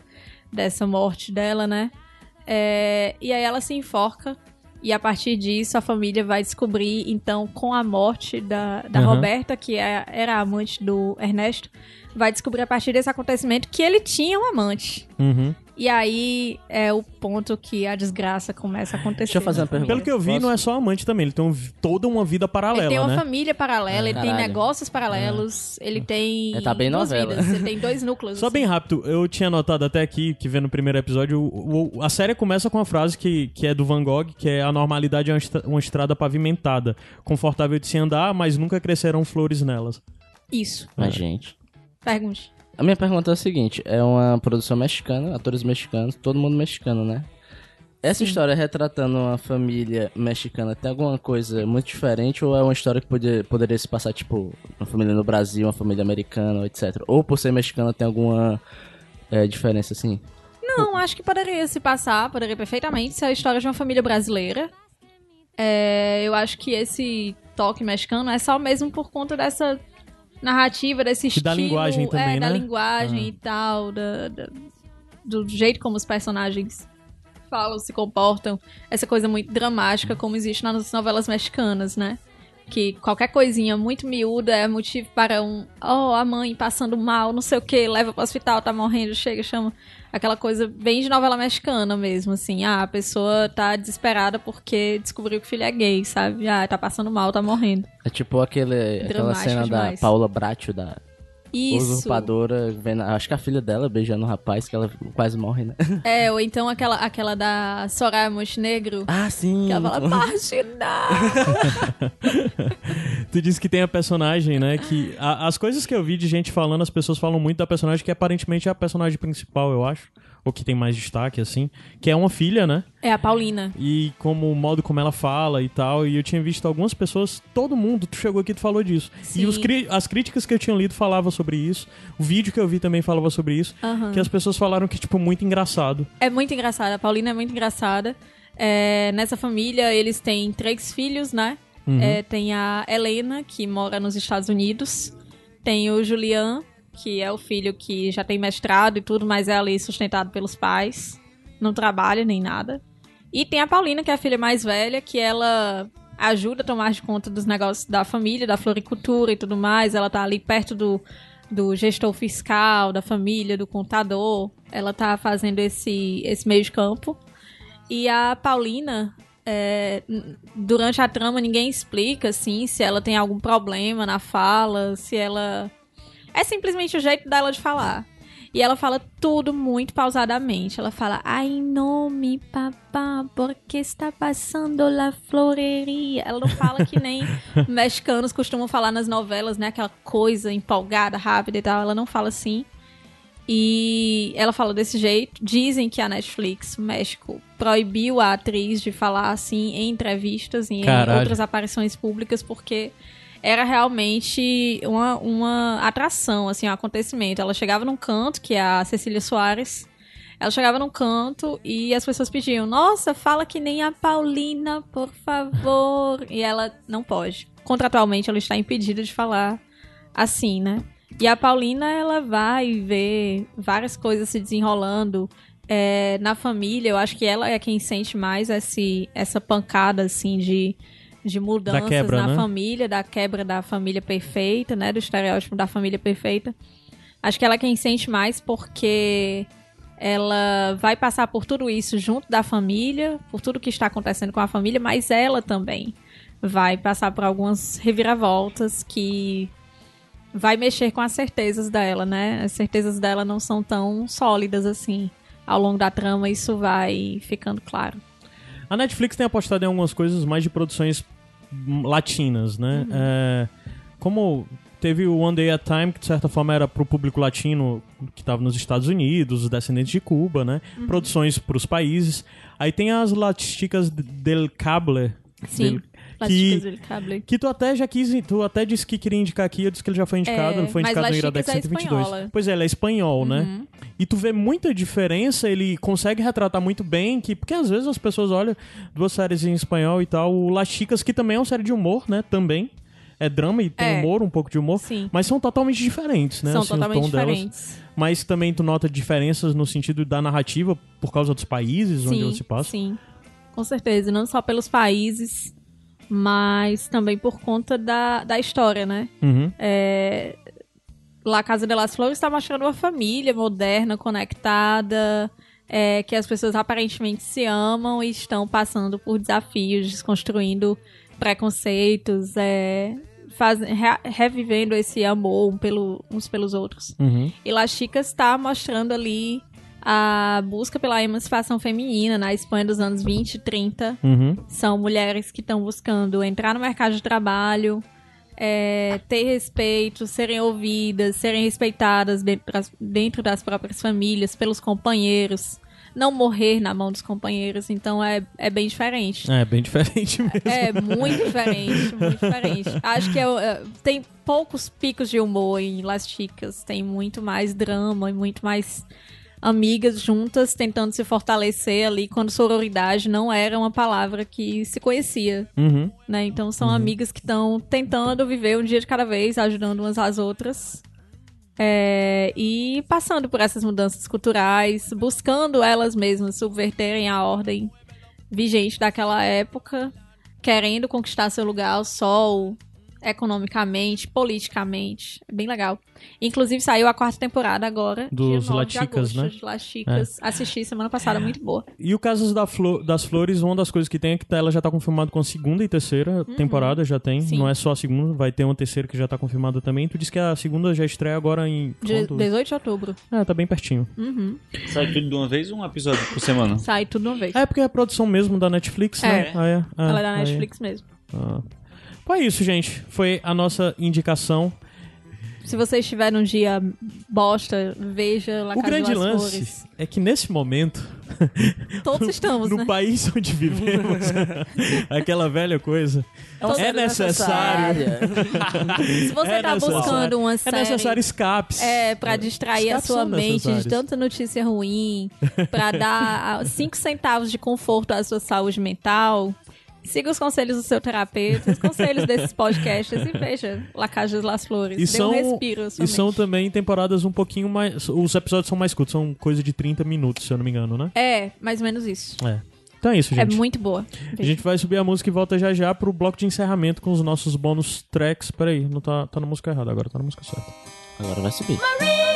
dessa morte dela, né? É, e aí ela se enforca. E a partir disso, a família vai descobrir, então, com a morte da, da Aham. Roberta, que é- era a amante do Ernesto, vai descobrir a partir desse acontecimento que ele tinha um amante. Uhum. E aí é o ponto que a desgraça começa a acontecer. Deixa eu fazer uma pergunta. Pelo que eu vi, Posso? não é só amante também. Ele tem um- toda uma vida paralela, Ele tem uma né? família paralela, ele tem Caralho. negócios paralelos, ele tem. É, tá bem duas novela. vidas, ele tem dois núcleos. Só assim. bem rápido, eu tinha notado até aqui, que vendo no primeiro episódio, o- o- a série começa com uma frase que, que é do Van Gogh, que é a normalidade é uma estra- uma estrada pavimentada, confortável de se andar, mas nunca crescerão flores nelas. Isso. Mas, gente. Pergunte. A minha pergunta é a seguinte: é uma produção mexicana, atores mexicanos, todo mundo mexicano, né? Essa história retratando uma família mexicana tem alguma coisa muito diferente ou é uma história que poderia, poderia se passar, tipo, uma família no Brasil, uma família americana, etc? Ou por ser mexicana tem alguma é, diferença assim? Não, acho que poderia se passar, poderia perfeitamente ser a história de uma família brasileira. É, eu acho que esse toque mexicano é só mesmo por conta dessa narrativa, desse estilo. da linguagem também, é, da né? linguagem Ah. e tal, da- da- do jeito como os personagens falam, se comportam. Essa coisa muito dramática como existe nas novelas mexicanas, né? Que qualquer coisinha muito miúda é motivo para um. Oh, a mãe passando mal, não sei o que, leva pro hospital, tá morrendo, chega, chama. Aquela coisa bem de novela mexicana mesmo, assim. Ah, a pessoa tá desesperada porque descobriu que o filho é gay, sabe? Ah, tá passando mal, tá morrendo. É tipo aquele, aquela cena demais. da Paula Bracho, da Isso. usurpadora, vendo, acho que a filha dela beijando um rapaz que ela quase morre, né? *laughs* É, ou então aquela, aquela da Soraya Montenegro. Ah, sim! Que ela fala, marginal! *laughs* Tu disse que tem a personagem, né? Que a- as coisas que eu vi de gente falando, as pessoas falam muito da personagem que aparentemente é a personagem principal, eu acho. Ou que tem mais destaque, assim. Que é uma filha, né? É a Paulina. E como o modo como ela fala e tal. E eu tinha visto algumas pessoas, todo mundo, tu chegou aqui e tu falou disso. Sim. E os as críticas que eu tinha lido falavam sobre isso. O vídeo que eu vi também falava sobre isso. Aham. Que as pessoas falaram que, tipo, muito engraçado. É muito engraçada. A Paulina é muito engraçada. É, nessa família, eles têm três filhos, né? É, tem a Helena, que mora nos Estados Unidos. Tem o Julian, que é o filho que já tem mestrado e tudo, mas é ali sustentado pelos pais. Não trabalha nem nada. E tem a Paulina, que é a filha mais velha, que ela ajuda a tomar de conta dos negócios da família, da floricultura e tudo mais. Ela tá ali perto do, do gestor fiscal, da família, do contador. Ela tá fazendo esse, esse meio de campo. E a Paulina, é, durante a trama, ninguém explica, assim, se ela tem algum problema na fala, se ela. É simplesmente o jeito dela de falar. E ela fala tudo muito pausadamente. Ela fala, ai, nome, papá, porque está passando la floreria. Ela não fala que nem *laughs* mexicanos costumam falar nas novelas, né? Aquela coisa empolgada, rápida e tal. Ela não fala assim. E ela fala desse jeito. Dizem que a Netflix, o México, proibiu a atriz de falar assim em entrevistas e em outras aparições públicas porque era realmente uma, uma atração, assim, um acontecimento. Ela chegava num canto, que é a Cecília Soares. Ela chegava num canto e as pessoas pediam: Nossa, fala que nem a Paulina, por favor. E ela não pode. Contratualmente, ela está impedida de falar assim, né? E a Paulina, ela vai ver várias coisas se desenrolando é, na família. Eu acho que ela é quem sente mais esse, essa pancada, assim, de, de mudanças quebra, na né? família, da quebra da família perfeita, né? Do estereótipo da família perfeita. Acho que ela é quem sente mais porque ela vai passar por tudo isso junto da família, por tudo que está acontecendo com a família, mas ela também vai passar por algumas reviravoltas que vai mexer com as certezas dela, né? As certezas dela não são tão sólidas assim. Ao longo da trama, isso vai ficando claro. A Netflix tem apostado em algumas coisas mais de produções latinas, né? É, como teve o One Day at a Time, que de certa forma era pro público latino que estava nos Estados Unidos, os descendentes de Cuba, né? Produções pros países. Aí tem as Laticas del Cable. Sim. del- que, que tu até já quis, tu até disse que queria indicar aqui, eu disse que ele já foi indicado, É, ele foi indicado no Iradex Chicas é 122. espanhola. Pois é, ele é espanhol, né? Uhum. E tu vê muita diferença, ele consegue retratar muito bem, que porque às vezes as pessoas olham duas séries em espanhol e tal, o Las Chicas, que também é uma série de humor, né? Também. É drama e tem É. humor, um pouco de humor. Sim. Mas são totalmente diferentes, né? São assim, totalmente tom delas. diferentes. Mas também tu nota diferenças no sentido da narrativa por causa dos países onde elas se passam. Sim, com certeza. Não só pelos países, mas também por conta da, da história, né? Uhum. É, La Casa de las Flores está mostrando uma família moderna, conectada, é, que as pessoas aparentemente se amam e estão passando por desafios, desconstruindo preconceitos, é, faz, re- revivendo esse amor um pelo, uns pelos outros. Uhum. E Las Chicas está mostrando ali a busca pela emancipação feminina na Espanha dos anos 20 e 30. Uhum. São mulheres que estão buscando entrar no mercado de trabalho, é, ter respeito, serem ouvidas, serem respeitadas dentro das, dentro das próprias famílias, pelos companheiros, não morrer na mão dos companheiros. Então é, é bem diferente. É, bem diferente mesmo. É muito diferente, muito diferente. Acho que é, é, tem poucos picos de humor em Las Chicas. Tem muito mais drama e muito mais amigas juntas tentando se fortalecer ali quando sororidade não era uma palavra que se conhecia, Uhum. né? Então são amigas que estão tentando viver um dia de cada vez, ajudando umas às outras. É, e passando por essas mudanças culturais, buscando elas mesmas subverterem a ordem vigente daquela época, querendo conquistar seu lugar ao sol, economicamente, politicamente. É bem legal. Inclusive saiu a quarta temporada agora. Dos dia 9 de Laticas, agosto, né? De Las Chicas. Assisti semana passada, muito boa. E o Casas da Flo- das Flores, uma das coisas que tem é que ela já tá confirmada com a segunda e terceira temporada, já tem. Uhum. Sim. Não é só a segunda, vai ter uma terceira que já tá confirmada também. Tu disse que a segunda já estreia agora em. De quando? 18 de outubro. É, tá bem pertinho. Uhum. Sai tudo de uma vez ou um episódio por semana? Sai tudo de uma vez. É porque é a produção mesmo da Netflix, né? É. Ah, é. Ah, Ela é da aí. Netflix mesmo. Ah. É isso, gente. Foi a nossa indicação. Se você estiver num dia bosta, veja La o grande lance Flores. é que nesse momento, *laughs* Todos estamos, no né? país onde vivemos, *laughs* aquela velha coisa, Todos é necessário. Se você É tá necessário. buscando uma É série... necessário escapes. É, pra distrair a Escapes sua são mente de tanta notícia ruim, pra dar *laughs* 5 centavos de conforto à sua saúde mental, Siga os conselhos do seu terapeuta, os conselhos desses podcasts e veja La Cage de las Flores. E Dê são, um respiro e são também temporadas um pouquinho mais. Os episódios são mais curtos, são coisa de 30 minutos, se eu não me engano, né? É, mais ou menos isso. É. Então é isso, gente. É muito boa. A gente vai subir a música e volta já já pro bloco de encerramento com os nossos bônus tracks. Peraí, não tá, tá na música errada agora, tá na música certa. Agora vai subir. Maria,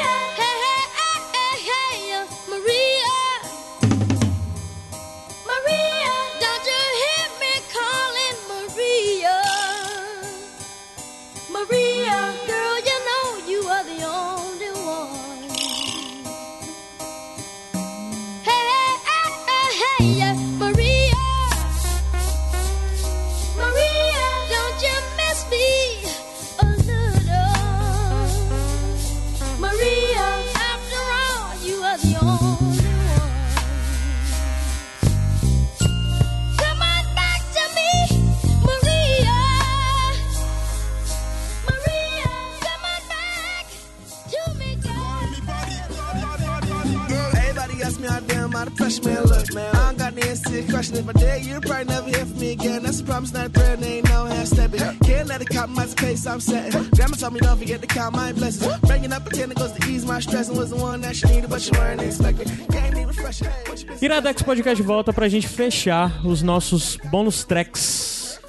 to question. If I did, you'd probably never me again. That's a promise, not a and ain't no half stepping. Can't let it compromise the pace I'm setting. Grandma told me don't forget to count my blessings. Bringing up goes to ease my stress and was the one that she needed, but weren't expecting. Can't even Iradex Podcast volta pra gente fechar os nossos bônus tracks.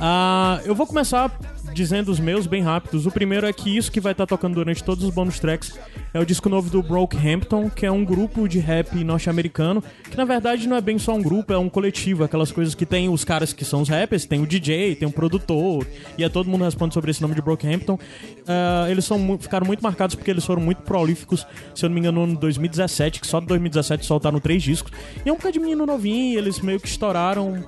Ah, eu vou começar dizendo os meus bem rápidos. O primeiro é que isso que vai estar tocando durante todos os bônus tracks é o disco novo do Brokehampton, que é um grupo de rap norte-americano, que na verdade não é bem só um grupo, é um coletivo, aquelas coisas que tem os caras que são os rappers, tem o DJ, tem o produtor, e é todo mundo responde sobre esse nome de Brokehampton. Ah, eles são, ficaram muito marcados porque eles foram muito prolíficos, se eu não me engano, no ano 2017, que só de 2017 soltaram três discos. E é um bocado de menino novinho, eles meio que estouraram.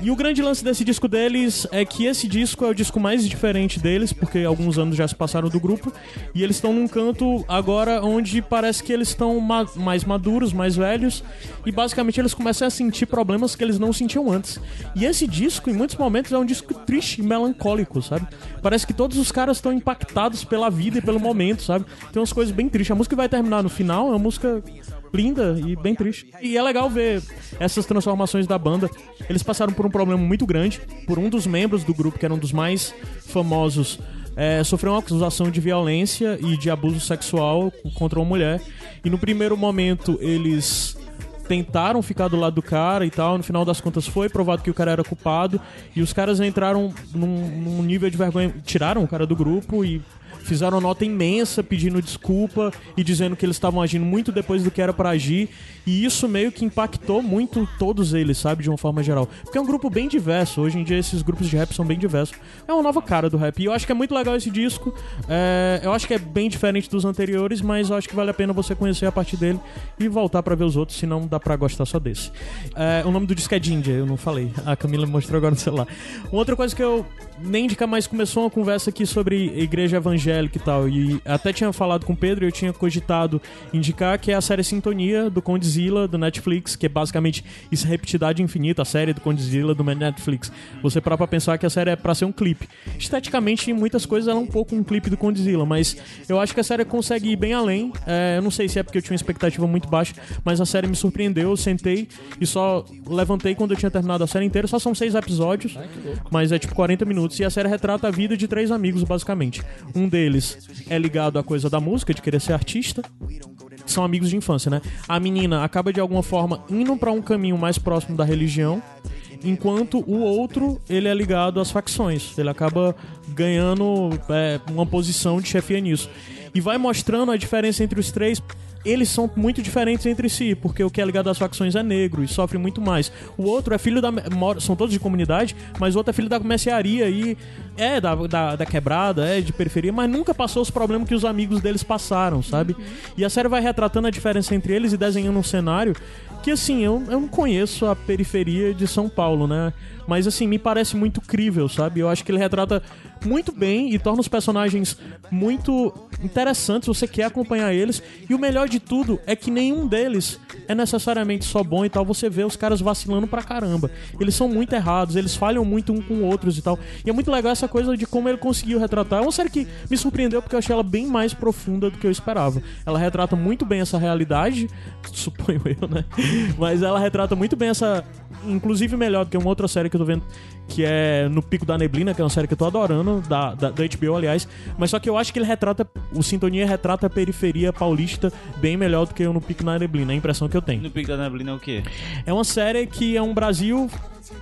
E o grande lance desse disco deles é que esse disco é o disco mais diferente deles, porque alguns anos já se passaram do grupo, e eles estão num canto agora onde parece que eles estão ma- mais maduros, mais velhos, e basicamente eles começam a sentir problemas que eles não sentiam antes. E esse disco, em muitos momentos, é um disco triste e melancólico, sabe? Parece que todos os caras estão impactados pela vida e pelo momento, sabe? Tem umas coisas bem tristes. A música vai terminar no final é uma música linda e bem triste. E é legal ver essas transformações da banda. Eles passaram por um problema muito grande, por um dos membros do grupo, que era um dos mais famosos, é, sofreu uma acusação de violência e de abuso sexual contra uma mulher. E no primeiro momento eles tentaram ficar do lado do cara e tal. No final das contas foi provado que o cara era culpado. E os caras entraram num, num nível de vergonha. Tiraram o cara do grupo e fizeram nota imensa pedindo desculpa e dizendo que eles estavam agindo muito depois do que era pra agir. E isso meio que impactou muito todos eles, sabe, de uma forma geral. Porque é um grupo bem diverso. Hoje em dia esses grupos de rap são bem diversos. É uma nova cara do rap. E eu acho que é muito legal esse disco. É, eu acho que é bem diferente dos anteriores, mas eu acho que vale a pena você conhecer a partir dele e voltar pra ver os outros, senão dá pra gostar só desse. É, o nome do disco é Ginger, eu não falei. A Camila me mostrou agora no celular. Uma outra coisa que eu nem indicar mais começou uma conversa aqui sobre igreja evangélica e tal. E até tinha falado com o Pedro e eu tinha cogitado indicar que é a série Sintonia do Condzilla do Netflix, que é basicamente isso repetidade infinita, a série do Condzilla do Netflix. Você para pra pensar que a série é pra ser um clipe. Esteticamente, em muitas coisas, ela é um pouco um clipe do Condzilla, mas eu acho que a série consegue ir bem além. É, eu não sei se é porque eu tinha uma expectativa muito baixa, mas a série me surpreendeu. Eu sentei e só levantei quando eu tinha terminado a série inteira. Só são seis episódios, mas é tipo 40 minutos. E a série retrata a vida de três amigos, basicamente. Um deles é ligado à coisa da música, de querer ser artista. São amigos de infância, né? A menina acaba de alguma forma indo pra um caminho mais próximo da religião, enquanto o outro ele é ligado às facções. Ele acaba ganhando é, uma posição de chefia nisso. E vai mostrando a diferença entre os três. Eles são muito diferentes entre si, porque o que é ligado às facções é negro e sofre muito mais. O outro é filho da. São todos de comunidade, mas o outro é filho da mercearia e é da, da, da quebrada, é de periferia, mas nunca passou os problemas que os amigos deles passaram, sabe? E a série vai retratando a diferença entre eles e desenhando um cenário que, assim, eu, eu não conheço a periferia de São Paulo, né? Mas, assim, me parece muito crível, sabe? Eu acho que ele retrata muito bem e torna os personagens muito interessantes, você quer acompanhar eles. E o melhor de tudo é que nenhum deles é necessariamente só bom e tal. Você vê os caras vacilando pra caramba. Eles são muito errados, eles falham muito um com outros e tal. E é muito legal essa coisa de como ele conseguiu retratar. É uma série que me surpreendeu porque eu achei ela bem mais profunda do que eu esperava. Ela retrata muito bem essa realidade, *laughs* suponho eu, né? Mas ela retrata muito bem essa. Inclusive melhor do que uma outra série que eu tô vendo, que é No Pico da Neblina, que é uma série que eu tô adorando, da, da, da HBO, aliás. Mas só que eu acho que ele retrata. O Sintonia retrata a periferia paulista bem melhor do que o No Pico da Neblina, é a impressão que eu tenho. No Pico da Neblina é o quê? É uma série que é um Brasil,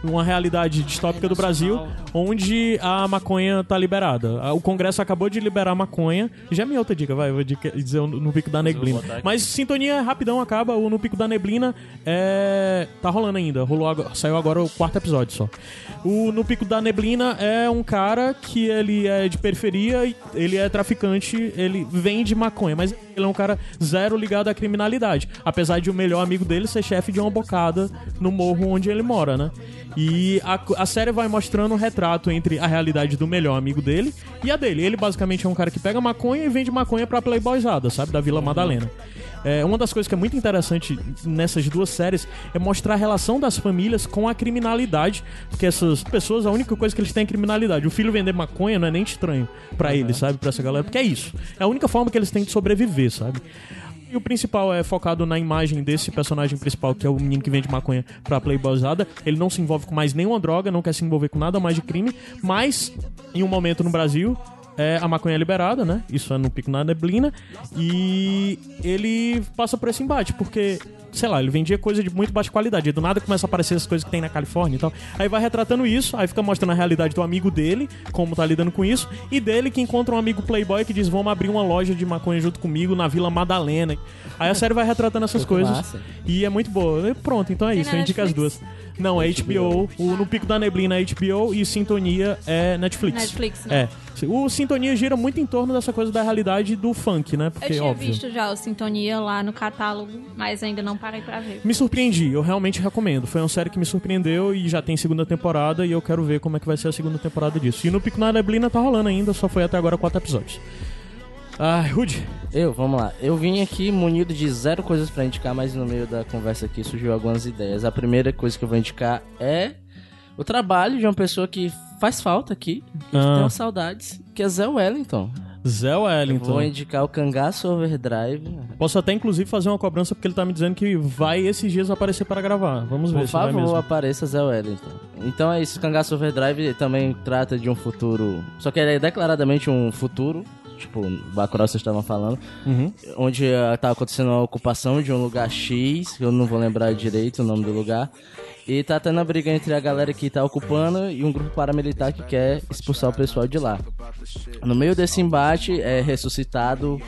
uma realidade distópica do Brasil, onde a maconha tá liberada. O Congresso acabou de liberar a maconha. Já é minha outra dica, vai, vou dizer o no Pico da Neblina. Mas sintonia rapidão acaba. O No Pico da Neblina é... tá rolando ainda. Rolou saiu agora o quarto episódio só. O No Pico da Neblina é um cara que ele é de periferia, e ele é traficante, ele vende maconha, mas ele é um cara zero ligado à criminalidade. Apesar de o melhor amigo dele ser chefe de uma bocada no morro onde ele mora, né? E a, a série vai mostrando um retrato entre a realidade do melhor amigo dele e a dele. Ele basicamente é um cara que pega maconha e vende maconha pra playboyzada, sabe? Da Vila Madalena. É, uma das coisas que é muito interessante nessas duas séries é mostrar a relação das famílias com a criminalidade, porque essas pessoas, a única coisa que eles têm é criminalidade. O filho vender maconha não é nem estranho pra eles, sabe? Pra essa galera, porque é isso. É a única forma que eles têm de sobreviver, sabe? E o principal é focado na imagem desse personagem principal, que é o menino que vende maconha pra playboyzada. Ele não se envolve com mais nenhuma droga, não quer se envolver com nada mais de crime, mas em um momento no Brasil, é, a maconha é liberada, né? Isso é no Pico na Neblina. E ele passa por esse embate, porque, sei lá, ele vendia coisa de muito baixa qualidade. E do nada começa a aparecer as coisas que tem na Califórnia e tal. Aí vai retratando isso, aí fica mostrando a realidade do amigo dele, como tá lidando com isso, e dele que encontra um amigo playboy que diz: Vamos abrir uma loja de maconha junto comigo na Vila Madalena. Aí a série vai retratando essas *laughs* coisas. massa. E é muito boa. E pronto, então é Tem isso. Eu indico as duas. Não, é HBO. O No Pico da Neblina é HBO e Sintonia é Netflix. Netflix, né? É. O Sintonia gira muito em torno dessa coisa da realidade do funk, né? Eu Porque, tinha óbvio. visto já o Sintonia lá no catálogo, mas ainda não parei pra ver. Me surpreendi, eu realmente recomendo. Foi uma série que me surpreendeu e já tem segunda temporada e eu quero ver como é que vai ser a segunda temporada disso. E no Pico da Neblina tá rolando ainda, só foi até agora quatro episódios. Ah, Rude. Eu, vamos lá. Eu vim aqui munido de zero coisas pra indicar, mas no meio da conversa aqui surgiu algumas ideias. A primeira coisa que eu vou indicar é o trabalho de uma pessoa que faz falta aqui, que Ah. tenho saudades, que é Zé Wellington. Zé Eu Wellington. vou indicar o Cangaço Overdrive. Posso até inclusive fazer uma cobrança porque ele tá me dizendo que vai esses dias aparecer para gravar. Vamos ver Por se vai favor, mesmo. apareça Zé Wellington. Então é isso, Cangaço Overdrive também trata de um futuro, só que ele é declaradamente um futuro, tipo, Bacurau vocês estavam falando, Uhum. onde eh, tá acontecendo a ocupação de um lugar X, que eu não vou lembrar direito o nome do lugar, e tá tendo a briga entre a galera que tá ocupando e um grupo paramilitar que quer expulsar o pessoal de lá. No meio desse embate é ressuscitado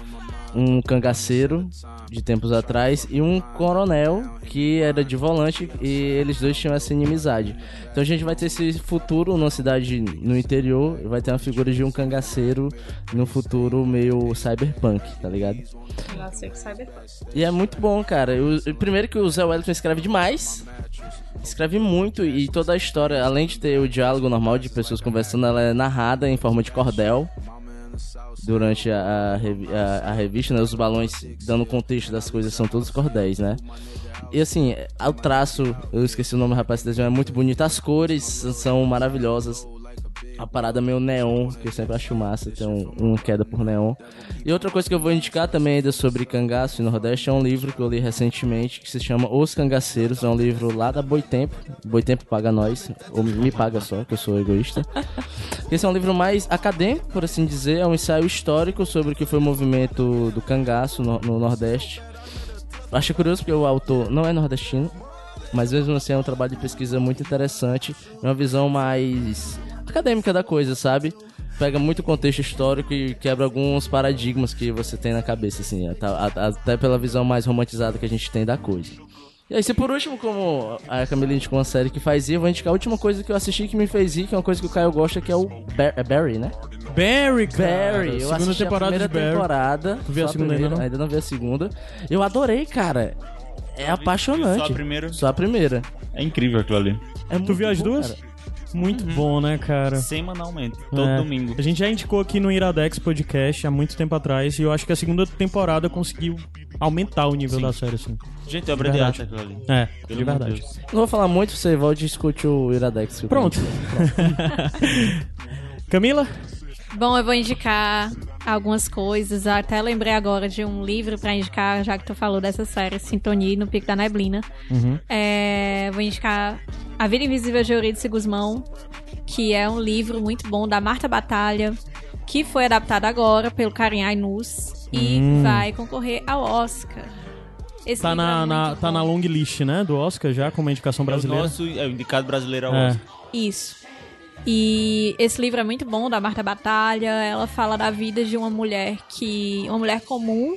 um cangaceiro de tempos atrás e um coronel que era de volante e eles dois tinham essa inimizade. Então a gente vai ter esse futuro numa cidade no interior, vai ter uma figura de um cangaceiro no futuro meio cyberpunk, tá ligado? E é muito bom, cara. O- primeiro que o Zé Wellington escreve demais. Escreve muito e toda a história, além de ter o diálogo normal de pessoas conversando, ela é narrada em forma de cordel durante a, a a- revista, né? Os balões dando contexto das coisas são todos cordéis, né? E assim, o traço, eu esqueci o nome do rapaz, é muito bonito. As cores são maravilhosas. A parada meio neon, que eu sempre acho massa, tem um, um queda por neon. E outra coisa que eu vou indicar também ainda sobre cangaço e Nordeste é um livro que eu li recentemente que se chama Os Cangaceiros. É um livro lá da Boitempo. Boitempo paga nós, ou me paga só, que eu sou egoísta. Esse é um livro mais acadêmico, por assim dizer. É um ensaio histórico sobre o que foi o movimento do cangaço no, no Nordeste. Acho curioso porque o autor não é nordestino, mas mesmo assim é um trabalho de pesquisa muito interessante. É uma visão mais acadêmica da coisa, sabe? Pega muito contexto histórico e quebra alguns paradigmas que você tem na cabeça, assim, até, pela visão mais romantizada que a gente tem da coisa. E aí, se por último, como a Camila indicou uma série que faz ir, eu vou indicar a última coisa que eu assisti que me fez ir, que é uma coisa que o Caio gosta, que é o Bar é Barry, né? Barry, cara. Barry, eu segunda assisti temporada a primeira temporada. Tu viu a segunda ainda, primeira, não? Ainda não vi a segunda. Eu adorei, cara. É apaixonante. Só a primeira? Só a primeira. É incrível aquilo ali. É Tu viu as bom, duas? cara. Muito bom, né, cara? Semanalmente, todo É. domingo. A gente já indicou aqui no Iradex Podcast há muito tempo atrás e eu acho que a segunda temporada conseguiu aumentar o nível Sim. da série, assim. Gente, é obra de arte aquilo ali. É, Pelo de verdade. Deus. Não vou falar muito, você volte e escute o Iradex. eu Pronto. *laughs* Camila? Bom, eu vou indicar algumas coisas. Até lembrei agora de um livro pra indicar, já que tu falou dessa série, Sintonia no Pico da Neblina. Uhum. É, vou indicar A Vida Invisível de Eurídice Guzmão, que é um livro muito bom da Marta Batalha, que foi adaptado agora pelo Karim Ainus e Hum. vai concorrer ao Oscar. Esse Tá livro é na, na- tá na long list, né? Do Oscar já, como indicação É o brasileira. nosso é o indicado brasileiro ao É. Oscar. Isso. E esse livro é muito bom, da Marta Batalha. Ela fala da vida de uma mulher que. Uma mulher comum,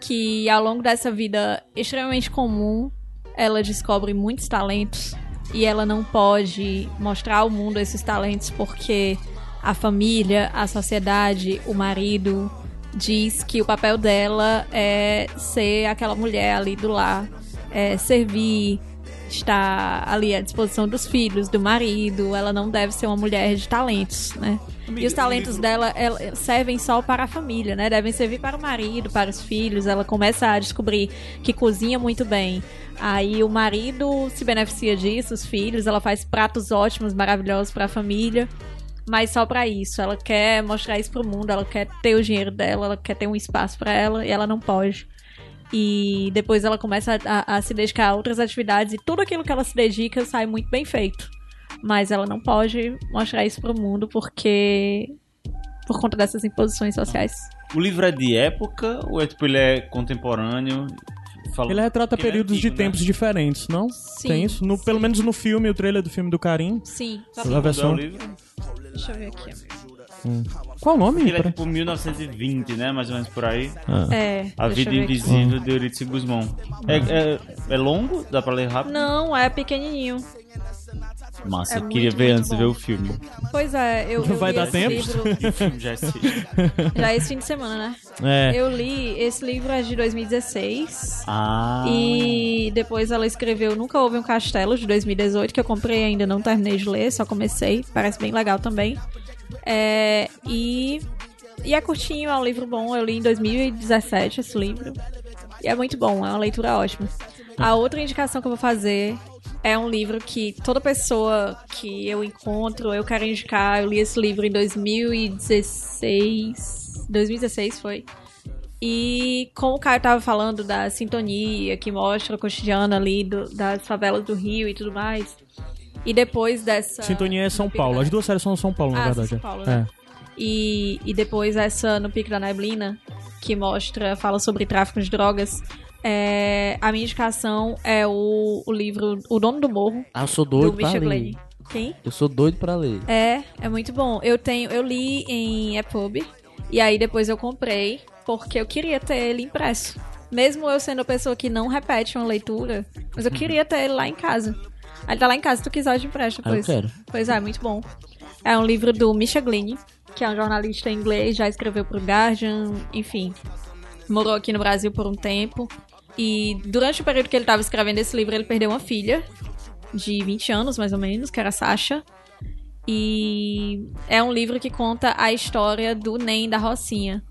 que ao longo dessa vida extremamente comum, ela descobre muitos talentos. E ela não pode mostrar ao mundo esses talentos porque a família, a sociedade, o marido diz que o papel dela é ser aquela mulher ali do lar, é servir, estar ali à disposição dos filhos, do marido. Ela não deve ser uma mulher de talentos, né? E os talentos dela ela- servem só para a família, né? Devem servir para o marido, para os filhos. Ela começa a descobrir que cozinha muito bem. Aí o marido se beneficia disso, os filhos. Ela faz pratos ótimos, maravilhosos para a família. Mas só pra isso. Ela quer mostrar isso pro mundo. Ela quer ter o dinheiro dela. Ela quer ter um espaço pra ela. E ela não pode. E depois ela começa a, a se dedicar a outras atividades. E tudo aquilo que ela se dedica sai muito bem feito. Mas ela não pode mostrar isso pro mundo porque. Por conta dessas imposições sociais. O livro é de época ou é tipo ele é contemporâneo? Fala- Ele retrata ele é períodos de antigo, né? tempos diferentes, não? Sim, Tem isso? No, pelo menos no filme, o trailer do filme do Karim. Sim. A Qual é versão. o livro? Deixa eu ver aqui. Qual o nome? Ele é tipo 1920, né? Mais ou menos por aí. É. A Vida ver aqui. Invisível de Eurídice Guzmão. É, é, é longo? Dá pra ler rápido? Não, é pequenininho. Massa, É eu queria muito, ver muito antes de ver o filme. Pois é, eu, eu Vai li dar esse tempo? livro *laughs* E o filme já assisti. *laughs* já esse fim de semana, né? É. Eu li, esse livro é de 2016. Ah. E depois ela escreveu Nunca Houve um Castelo, de 2018, que eu comprei e ainda não terminei de ler, só comecei. Parece bem legal também. É, e, e é curtinho, é um livro bom. Eu li em 2017 esse livro. E é muito bom, é uma leitura ótima. A outra indicação que eu vou fazer é um livro que toda pessoa que eu encontro, eu quero indicar. Eu li esse livro em 2016. 2016 foi. E como o Caio tava falando da sintonia que mostra o cotidiano ali do- das favelas do Rio e tudo mais. E depois dessa. Sintonia é São Paulo. As duas séries são São Paulo, na Ah, verdade. São Paulo, é. né? E, e depois essa no Pico da Neblina, que mostra, fala sobre tráfico de drogas. É, a minha indicação é o, o livro O Dono do Morro, Ah, eu sou do doido pra Michel ler. Glenn. Quem? Eu sou doido pra ler. É, é muito bom. Eu tenho, eu li em EPUB e aí depois eu comprei porque eu queria ter ele impresso. Mesmo eu sendo a pessoa que não repete uma leitura, mas eu queria ter ele lá em casa. Ele tá lá em casa, se tu quiser eu te empresto Ah, eu depois. quero. Pois é, muito bom. É um livro do Misha Glenn, que é um jornalista inglês, já escreveu pro Guardian, enfim. Morou aqui no Brasil por um tempo. E durante o período que ele estava escrevendo esse livro, ele perdeu uma filha de 20 anos, mais ou menos, que era a Sasha. E é um livro que conta a história do Nen da Rocinha.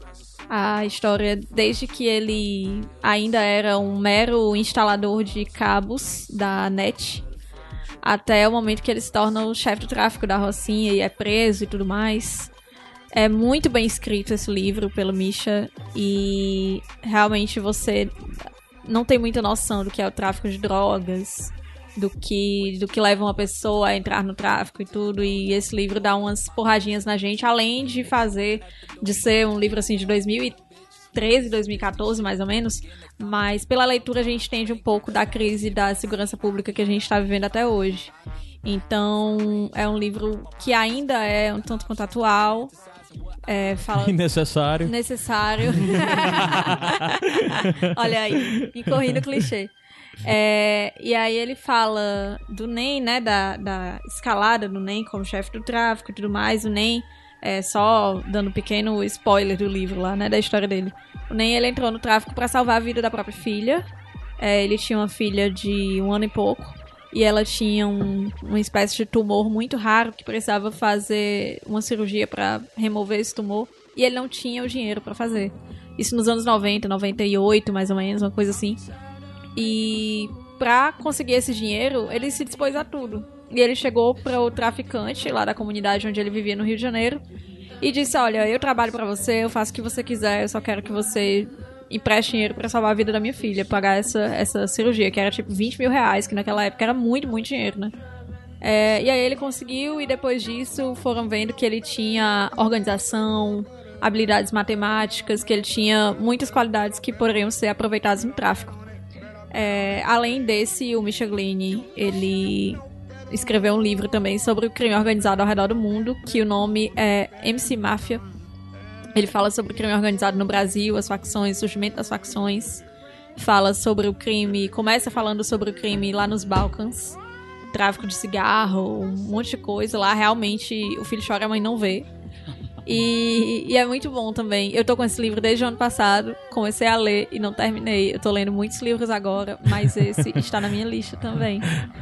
A história desde que ele ainda era um mero instalador de cabos da NET até o momento que ele se torna o chefe do tráfico da Rocinha e é preso e tudo mais. É muito bem escrito esse livro pelo Misha e realmente você não tem muita noção do que é o tráfico de drogas, do que do que leva uma pessoa a entrar no tráfico e tudo. E esse livro dá umas porradinhas na gente, além de fazer de ser um livro assim de 2013, 2014 mais ou menos, mas pela leitura a gente entende um pouco da crise da segurança pública que a gente está vivendo até hoje. Então é um livro que ainda é um tanto quanto atual. É, fala Innecessário. *laughs* necessário. *laughs* Olha aí, incorri no clichê. É, e aí ele fala do NEM, né? Da, da escalada do NEM como chefe do tráfico e tudo mais. O NEM, é, só dando um pequeno spoiler do livro lá, né? Da história dele. NEM, ele entrou no tráfico para salvar a vida da própria filha. É, ele tinha uma filha de um ano e pouco. E ela tinha um- uma espécie de tumor muito raro que precisava fazer uma cirurgia pra remover esse tumor. E ele não tinha o dinheiro pra fazer. Isso nos anos 90, 98, mais ou menos, uma coisa assim. E pra conseguir esse dinheiro, ele se dispôs a tudo. E ele chegou para o traficante lá da comunidade onde ele vivia no Rio de Janeiro e disse: Olha, eu trabalho pra você, eu faço o que você quiser, eu só quero que você empreste dinheiro pra salvar a vida da minha filha, pagar essa, essa cirurgia, que era tipo 20 mil reais, que naquela época era muito, muito dinheiro, né? É, e aí ele conseguiu, e depois disso foram vendo que ele tinha organização, habilidades matemáticas, que ele tinha muitas qualidades que poderiam ser aproveitadas no tráfico. É, além desse, o Michelini, ele escreveu um livro também sobre o crime organizado ao redor do mundo, que o nome é MC Máfia. Ele fala sobre o crime organizado no Brasil, as facções, o surgimento das facções. Fala sobre o crime, começa falando sobre o crime lá nos Balcãs, tráfico de cigarro, um monte de coisa. Lá realmente o filho chora a mãe não vê. E, e é muito bom também. Eu tô com esse livro desde o ano passado, comecei a ler e não terminei. Eu tô lendo muitos livros agora, mas esse *laughs* está na minha lista também.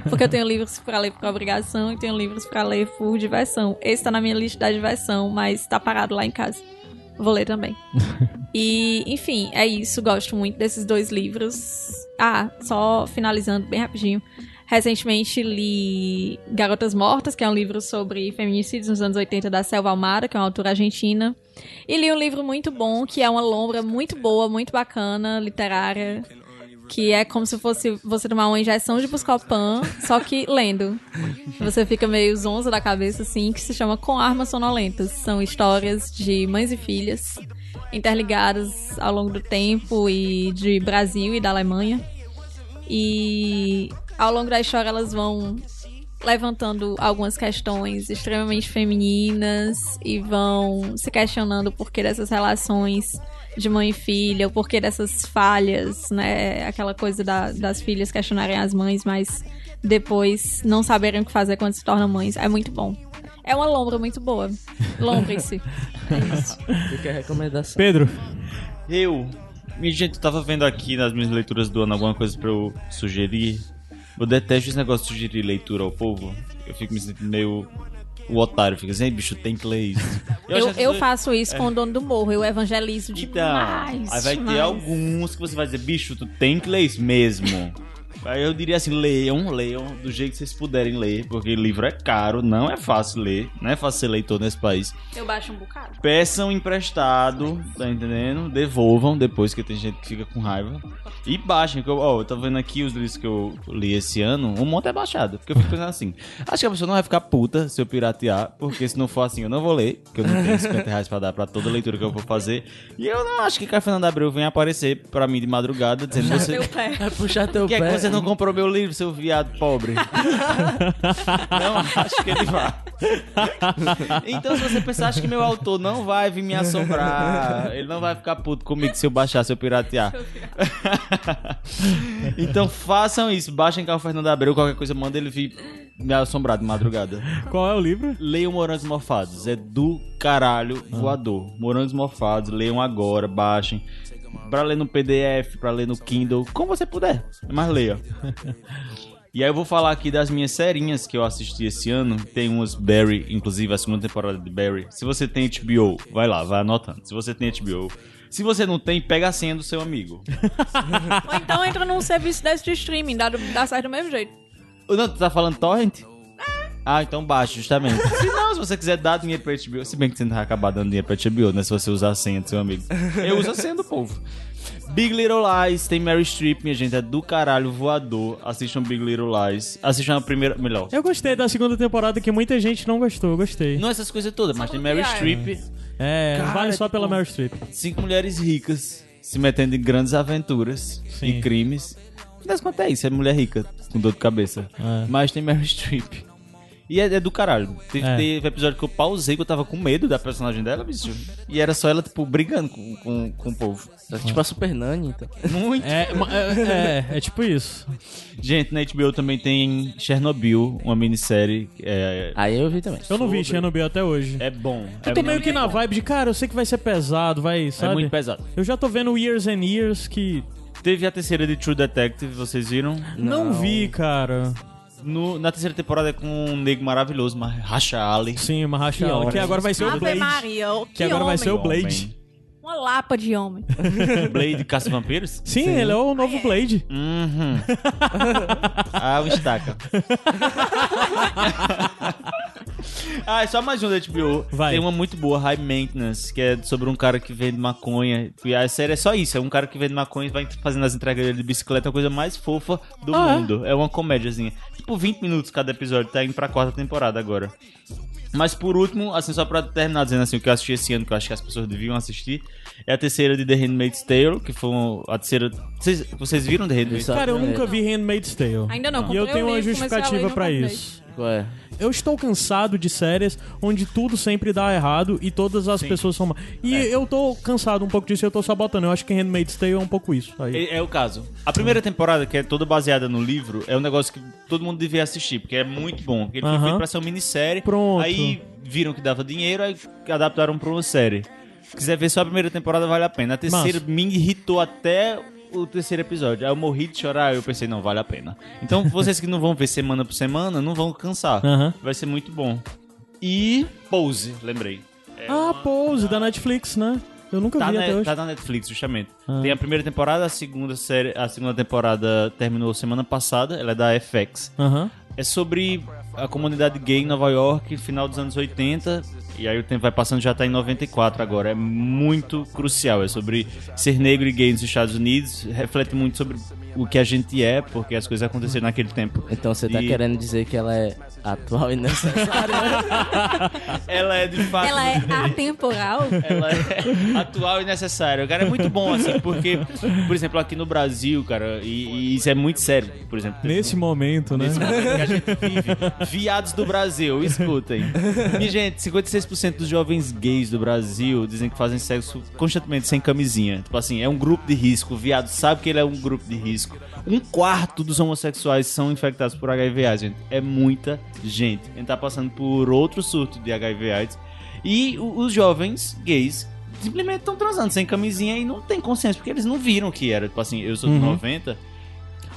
Porque eu tenho livros pra ler por obrigação e tenho livros pra ler por diversão. Esse tá na minha lista da diversão, mas tá parado lá em casa. Vou ler também. *laughs* E, enfim, é isso. Gosto muito desses dois livros. Ah, só finalizando bem rapidinho. Recentemente li Garotas Mortas, que é um livro sobre feminicídios nos anos 80 da Selva Almada, que é uma autora argentina. E li um livro muito bom, que é uma lombra muito boa, muito bacana, literária, que é como se fosse você tomar uma injeção de Buscopan, só que lendo. Você fica meio zonza da cabeça, assim, que se chama Com Armas Sonolentas. São histórias de mães e filhas interligadas ao longo do tempo e de Brasil e da Alemanha. E ao longo da história elas vão levantando algumas questões extremamente femininas e vão se questionando o porquê dessas relações de mãe e filha, o porquê dessas falhas, né? Aquela coisa da- das filhas questionarem as mães, mas depois não saberem o que fazer quando se tornam mães. É muito bom. É uma lombra muito boa. Lombre-se. *laughs* É isso. Fica a recomendação. Pedro, Eu. Minha gente, eu tava vendo aqui nas minhas leituras do ano alguma coisa pra eu sugerir. Eu detesto esse negócio de sugerir leitura ao povo. Eu fico me sentindo meio. O otário fica assim, "Ei, bicho, tem que ler isso. *laughs* Eu, eu as faço isso com o dono do morro. Eu evangelizo Então, demais. aí vai demais. ter alguns que você vai dizer, bicho, tu tem que ler isso mesmo. Aí eu diria assim, leiam, leiam do jeito que vocês puderem ler, porque livro é caro, não é fácil ler, não é fácil ser leitor nesse país. Eu baixo um bocado. Peçam emprestado, tá entendendo? Devolvam depois, que tem gente que fica com raiva. E baixem, que eu, ó, eu tô vendo aqui os livros que eu li esse ano, um monte é baixado. Porque eu fico pensando assim, acho que a pessoa não vai ficar puta se eu piratear, porque se não for assim eu não vou ler, porque eu não tenho 50 reais pra dar pra toda leitura que eu vou fazer. E eu não acho que Caio Fernando Abreu venha aparecer pra mim de madrugada, dizendo você... Pé. Puxar teu Por que, é pé. Você não comprou meu livro, seu viado pobre? *laughs* não acho que ele vai. Então, se você pensar, acho que meu autor não vai vir me assombrar. Ele não vai ficar puto comigo se eu baixar, se eu piratear. *laughs* então, façam isso. Baixem Carl Fernando Abreu, qualquer coisa, manda ele vir me assombrar de madrugada. qual é o livro? Leiam Morangos Mofados. É do caralho voador. Morangos Mofados, leiam agora, baixem. Pra ler no PDF, pra ler no Kindle, como você puder. Mas leia. *laughs* E aí eu vou falar aqui das minhas serinhas que eu assisti esse ano. Tem umas Barry, inclusive a segunda temporada de Barry. Se você tem HBO, vai lá, vai anotando. Se você tem HBO. Se você não tem, pega a senha do seu amigo. *laughs* Ou então entra num serviço desse de streaming, dá, dá certo do mesmo jeito. Não, tu tá falando torrent? Ah, então baixa, justamente. *laughs* Se não, se você quiser dar dinheiro pra HBO, se bem que você não vai acabar dando dinheiro pra HBO, né? Se você usar a senha do seu amigo. Eu uso a senha do povo. Big Little Lies, tem Mary Streep, minha gente, é do caralho voador. Assistam Big Little Lies. Assistam a primeira, melhor. Eu gostei da segunda temporada que muita gente não gostou, eu gostei. Não essas coisas todas, mas tem Mary Streep. É, Cara, vale só tipo, pela Meryl Streep. Cinco mulheres ricas se metendo em grandes aventuras Sim. e crimes. Das contas é isso, é mulher rica, com dor de cabeça. É. Mas tem Mary Streep. E é, é do caralho. Teve, É. teve episódio que eu pausei, que eu tava com medo da personagem dela, bicho. E era só ela, tipo, brigando com, com, com o povo. Tipo a Super Nani, então. Muito. É, é, é, é tipo isso. Gente, na HBO também tem Chernobyl, uma minissérie. É, Aí eu vi também. Eu não vi Chernobyl até hoje. é bom. Eu é tô meio que na vibe de, cara, eu sei que vai ser pesado, vai, sabe? É muito pesado. Eu já tô vendo Years and Years que Teve a terceira de True Detective, vocês viram? não, vi, cara. No- na terceira temporada é com um negro maravilhoso, Racha Ali. Sim, Maharshala, Que que, agora vai ser o Blade. Maria, que, Que agora vai ser o. Blade. Uma lapa de homem. *laughs* Blade Caça Vampiros? Sim, ele é o novo Blade. Uhum. *laughs* ah, o estaca. *laughs* ah, é só mais um da HBO. Vai. Tem uma muito boa, High Maintenance, que é sobre um cara que vende maconha. E a série é só isso, é um cara que vende maconha e vai fazendo as entregas dele de bicicleta, a coisa mais fofa do Ah, é? mundo. É? uma comédiazinha. Tipo, 20 minutos cada episódio, tá indo pra quarta temporada agora. Mas por último, assim, só pra terminar dizendo assim, o que eu assisti esse ano, que eu acho que as pessoas deviam assistir, é a terceira de The Handmaid's Tale, que foi um- a terceira... Vocês, vocês viram The Handmaid's. Tale? Cara, eu É. nunca vi Handmaid's Tale. Ainda não, E eu tenho uma justificativa comprei. isso. Qual é? Eu estou cansado de séries onde tudo sempre dá errado e todas as pessoas são má. E eu tô cansado um pouco disso e eu tô sabotando. Eu acho que Handmaid's Tale é um pouco isso. Aí. É, é o caso. A primeira temporada, que é toda baseada no livro, é um negócio que todo mundo devia assistir, porque é muito bom. Ele foi Aham. feito pra ser uma minissérie. Pronto. Aí viram que dava dinheiro, aí adaptaram pra uma série. Se quiser ver só a primeira temporada, vale a pena. A terceira Massa. me irritou até o terceiro episódio. Aí eu morri de chorar, eu pensei, não, vale a pena. Então, vocês que não vão ver semana por semana, não vão cansar. Vai ser muito bom. E Pose, lembrei. Ah, Pose, da Netflix, né? Eu nunca Tá vi na, até hoje. tá na Netflix, justamente. Ah. Tem a primeira temporada, a segunda série, a segunda temporada terminou semana passada, ela é da FX. É sobre a comunidade gay em Nova York, final dos anos 80, e aí o tempo vai passando, já tá em 94 agora. É muito crucial, é sobre ser negro e gay nos Estados Unidos, reflete muito sobre o que a gente é, porque as coisas aconteceram naquele tempo. Então você tá E querendo dizer que ela é atual e necessária? *laughs* Ela é de fato Ela é atemporal? Ela é atual e necessária. Cara, é muito bom, assim, porque, por exemplo, aqui no Brasil, cara, e, e isso é muito sério, por exemplo. Nesse momento, né? Nesse momento que a gente vive. Viados do Brasil, escutem. E, gente, 56% dos jovens gays do Brasil dizem que fazem sexo constantemente sem camisinha. Tipo assim, é um grupo de risco. O viado sabe que ele é um grupo de risco. Um quarto dos homossexuais são infectados por HIV/AIDS, gente. É muita gente. A gente tá passando por outro surto de HIV/AIDS. E o- os jovens gays simplesmente estão transando sem camisinha e não tem consciência, porque eles não viram que era. Tipo assim, eu sou de Uhum. 90.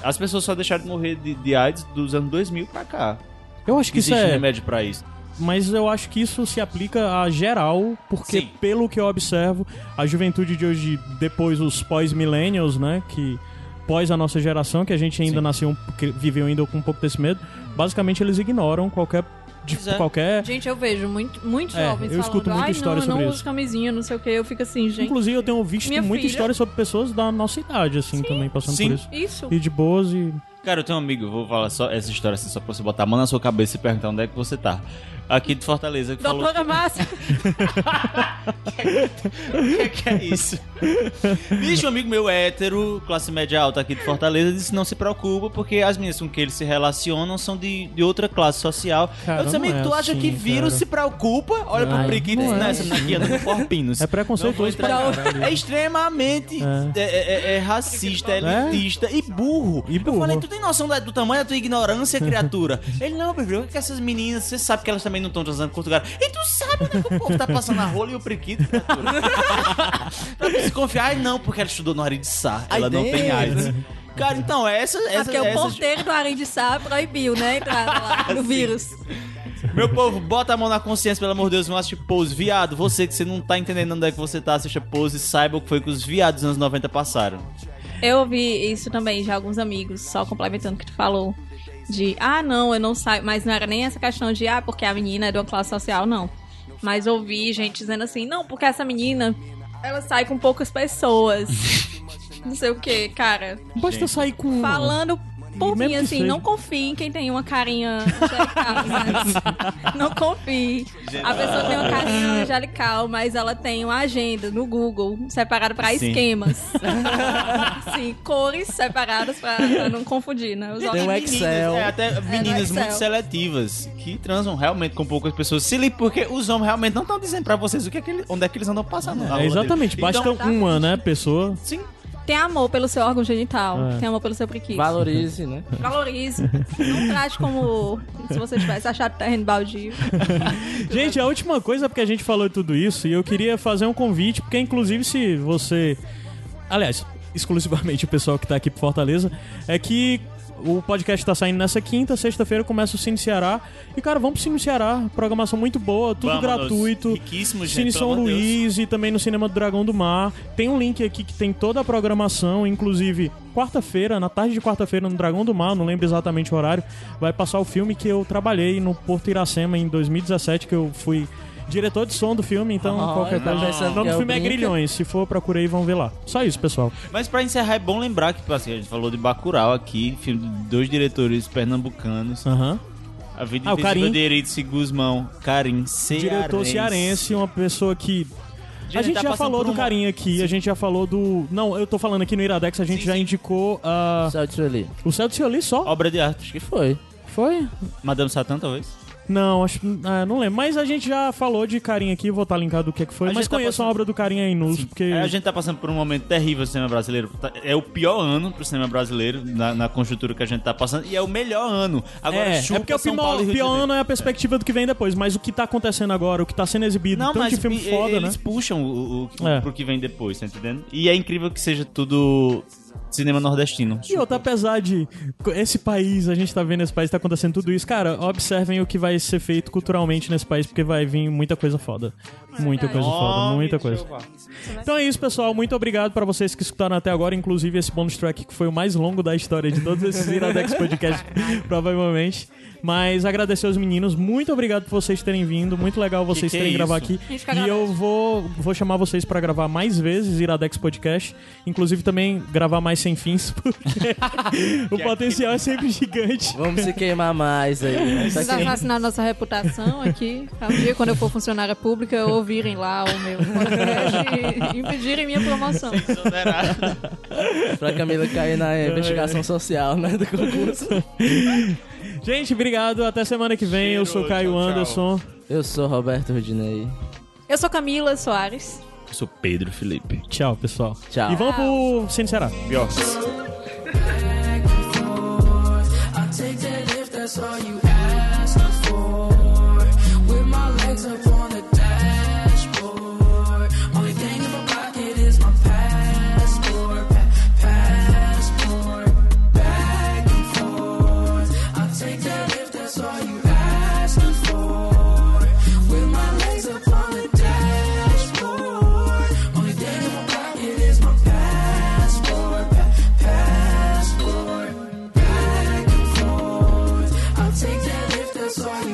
As pessoas só deixaram de morrer de, de AIDS dos anos 2000 pra cá. Eu acho que isso Existe é. remédio pra isso. Mas eu acho que isso se aplica a geral, porque Sim. pelo que eu observo, a juventude de hoje, depois os pós-millennials, né, que pós a nossa geração, que a gente ainda Sim. nasceu, viveu ainda com um pouco desse medo, basicamente eles ignoram qualquer de Pois é. qualquer Gente, eu vejo muito, muitos É, jovens eu falando, escuto muita história não, eu não sobre uso isso." camisinha, não sei o que. Eu fico assim, gente, Inclusive eu tenho visto muita filha- história sobre pessoas da nossa idade assim também passando Sim. por isso. isso. E de boas e Cara, eu tenho um amigo, eu vou falar só essa história assim, só pra você botar a mão na sua cabeça e perguntar onde é que você tá. Aqui de Fortaleza, que falou. Doutora Márcia, *laughs* O que, que é isso? Bicho, um amigo meu hétero, classe média alta aqui de Fortaleza, disse: não se preocupa, porque as meninas com que eles se relacionam são de, de outra classe social. Cara, eu disse, amigo, é tu acha assim, que vírus cara. se preocupa? Olha pro e não diz: é não, essa menina aqui anda com corpinos. É preconceituoso pra. É extremamente É. é. é- é racista, é É? elitista e burro. E Eu burro. falei, tu tem noção da- do tamanho da tua ignorância, criatura? Ele, não, meu filho, é que essas meninas, você sabe que elas também não estão transando com outro cara. E tu sabe onde é que o povo tá passando a rola e o priquito, criatura? *laughs* pra tu se confiar, ai não, porque ela estudou no Aritsá, ela Ai, não tem. AIDS. Cara, então, essa... é essa, porque o essa porteiro do Arindissá proibiu, né, a entrada lá *laughs* no vírus. Meu povo, bota a mão na consciência, pelo amor de Deus, não assiste Pose. Viado, você que você não tá entendendo onde é que você tá, assista Pose, saiba o que foi que os viados dos anos 90 passaram. Eu ouvi isso também de alguns amigos, só complementando o que tu falou. De, ah, não, eu não saio. Mas não era nem essa questão de, ah, porque a menina é de uma classe social, não. Mas ouvi gente dizendo assim, não, porque essa menina, ela sai com poucas pessoas. *laughs* não sei o que, cara. basta sair com. Falando por mim, assim, seja. não confie em quem tem uma carinha angelical, né? Não confie. A pessoa tem uma carinha angelical, mas ela tem uma agenda no Google separada pra Sim. esquemas. *laughs* Sim, cores separadas pra, pra não confundir, né? Os Tem um Excel. É, até meninas Excel. muito seletivas que transam realmente com poucas pessoas. Se liga, porque os homens realmente não estão dizendo pra vocês o que é que ele- onde é que eles andam passando. É, exatamente, deles. basta Então, uma, né, pessoa. sim. Tem amor pelo seu órgão genital, É. tem amor pelo seu prequito. Valorize, né? Valorize. Não trate como se você tivesse achado terreno baldio. *laughs* Gente, a última coisa, porque a gente falou tudo isso, e eu queria fazer um convite, porque inclusive se você. Aliás, exclusivamente o pessoal que tá aqui por Fortaleza, é que O podcast tá saindo nessa quinta, sexta-feira começa o Cine Ceará. E, cara, vamos pro Cine Ceará. Programação muito boa, tudo Vamos, gratuito. riquíssimo, gente, Cine São de Deus. Luís e também no Cinema do Dragão do Mar. Tem um link aqui que tem toda a programação, inclusive quarta-feira, na tarde de quarta-feira no Dragão do Mar, não lembro exatamente o horário, vai passar o filme que eu trabalhei no Porto Iracema em 2017, que eu fui diretor de som do filme, então Ah, qualquer coisa. O nome do o filme é. Grilhões, se for procurei vão ver lá. Só isso, pessoal. Mas pra encerrar, é bom lembrar que assim, a gente falou de Bacurau aqui, filme de dois diretores pernambucanos. Aham. A vida Ah, o invisível Carim. de Eritz Guzmão. Carim, cearense. Diretor cearense, uma pessoa que A gente tá já falou do um- carinha aqui, a gente já falou do. Não, eu tô falando aqui no Iradex, a gente Sim, já sim. indicou ah, Céu de Sueli. o Céu do Cioli só. Obra de arte. Acho que foi. Foi? Madame Satã, talvez? Não, acho ah, não lembro. Mas a gente já falou de carinha aqui, vou estar linkado do que, que foi. A Mas tá conheço a passando- obra do carinha em Nus, porque. É, a gente tá passando por um momento terrível no cinema brasileiro. Tá- É o pior ano pro cinema brasileiro, na, na conjuntura que a gente tá passando, e é o melhor ano. Agora, é, chupa é porque o pior, pior ano é a perspectiva do que vem depois, mas o que tá acontecendo agora, o que tá sendo exibido, Não, tanto de filme foda, eles né? puxam o, o, É. pro que vem depois, tá entendendo? E é incrível que seja tudo cinema nordestino. E outra, apesar de esse país, a gente tá vendo esse país, tá acontecendo tudo isso, cara, observem o que vai ser feito culturalmente nesse país, porque vai vir muita coisa foda. Muita coisa foda, muita coisa. Então é isso, pessoal. Muito obrigado para vocês que escutaram até agora, inclusive esse bonus track que foi o mais longo da história de todos esses Iradex *laughs* Podcast, provavelmente. Mas agradecer aos meninos. Muito obrigado por vocês terem vindo. Muito legal vocês que é terem gravado isso? aqui. que E eu vou, vou chamar vocês para gravar mais vezes Iradex Podcast. Inclusive também gravar mais sem fins, *laughs* porque *laughs* o potencial é sempre gigante. Vamos se queimar mais aí. Precisa aqui. assassinar nossa reputação aqui. Um dia, quando eu for funcionária pública, ouvirem lá o meu podcast *laughs* impedirem minha promoção. *laughs* Pra Camila cair na investigação social, né, do concurso. *laughs* Gente, obrigado. Até semana que vem. eu sou Cheiro, Caio tchau, tchau. Anderson. Eu sou Roberto Rudinei. Eu sou Camila Soares. Eu sou Pedro Felipe. Tchau, pessoal. Tchau. E vamos pro Cine Será. I that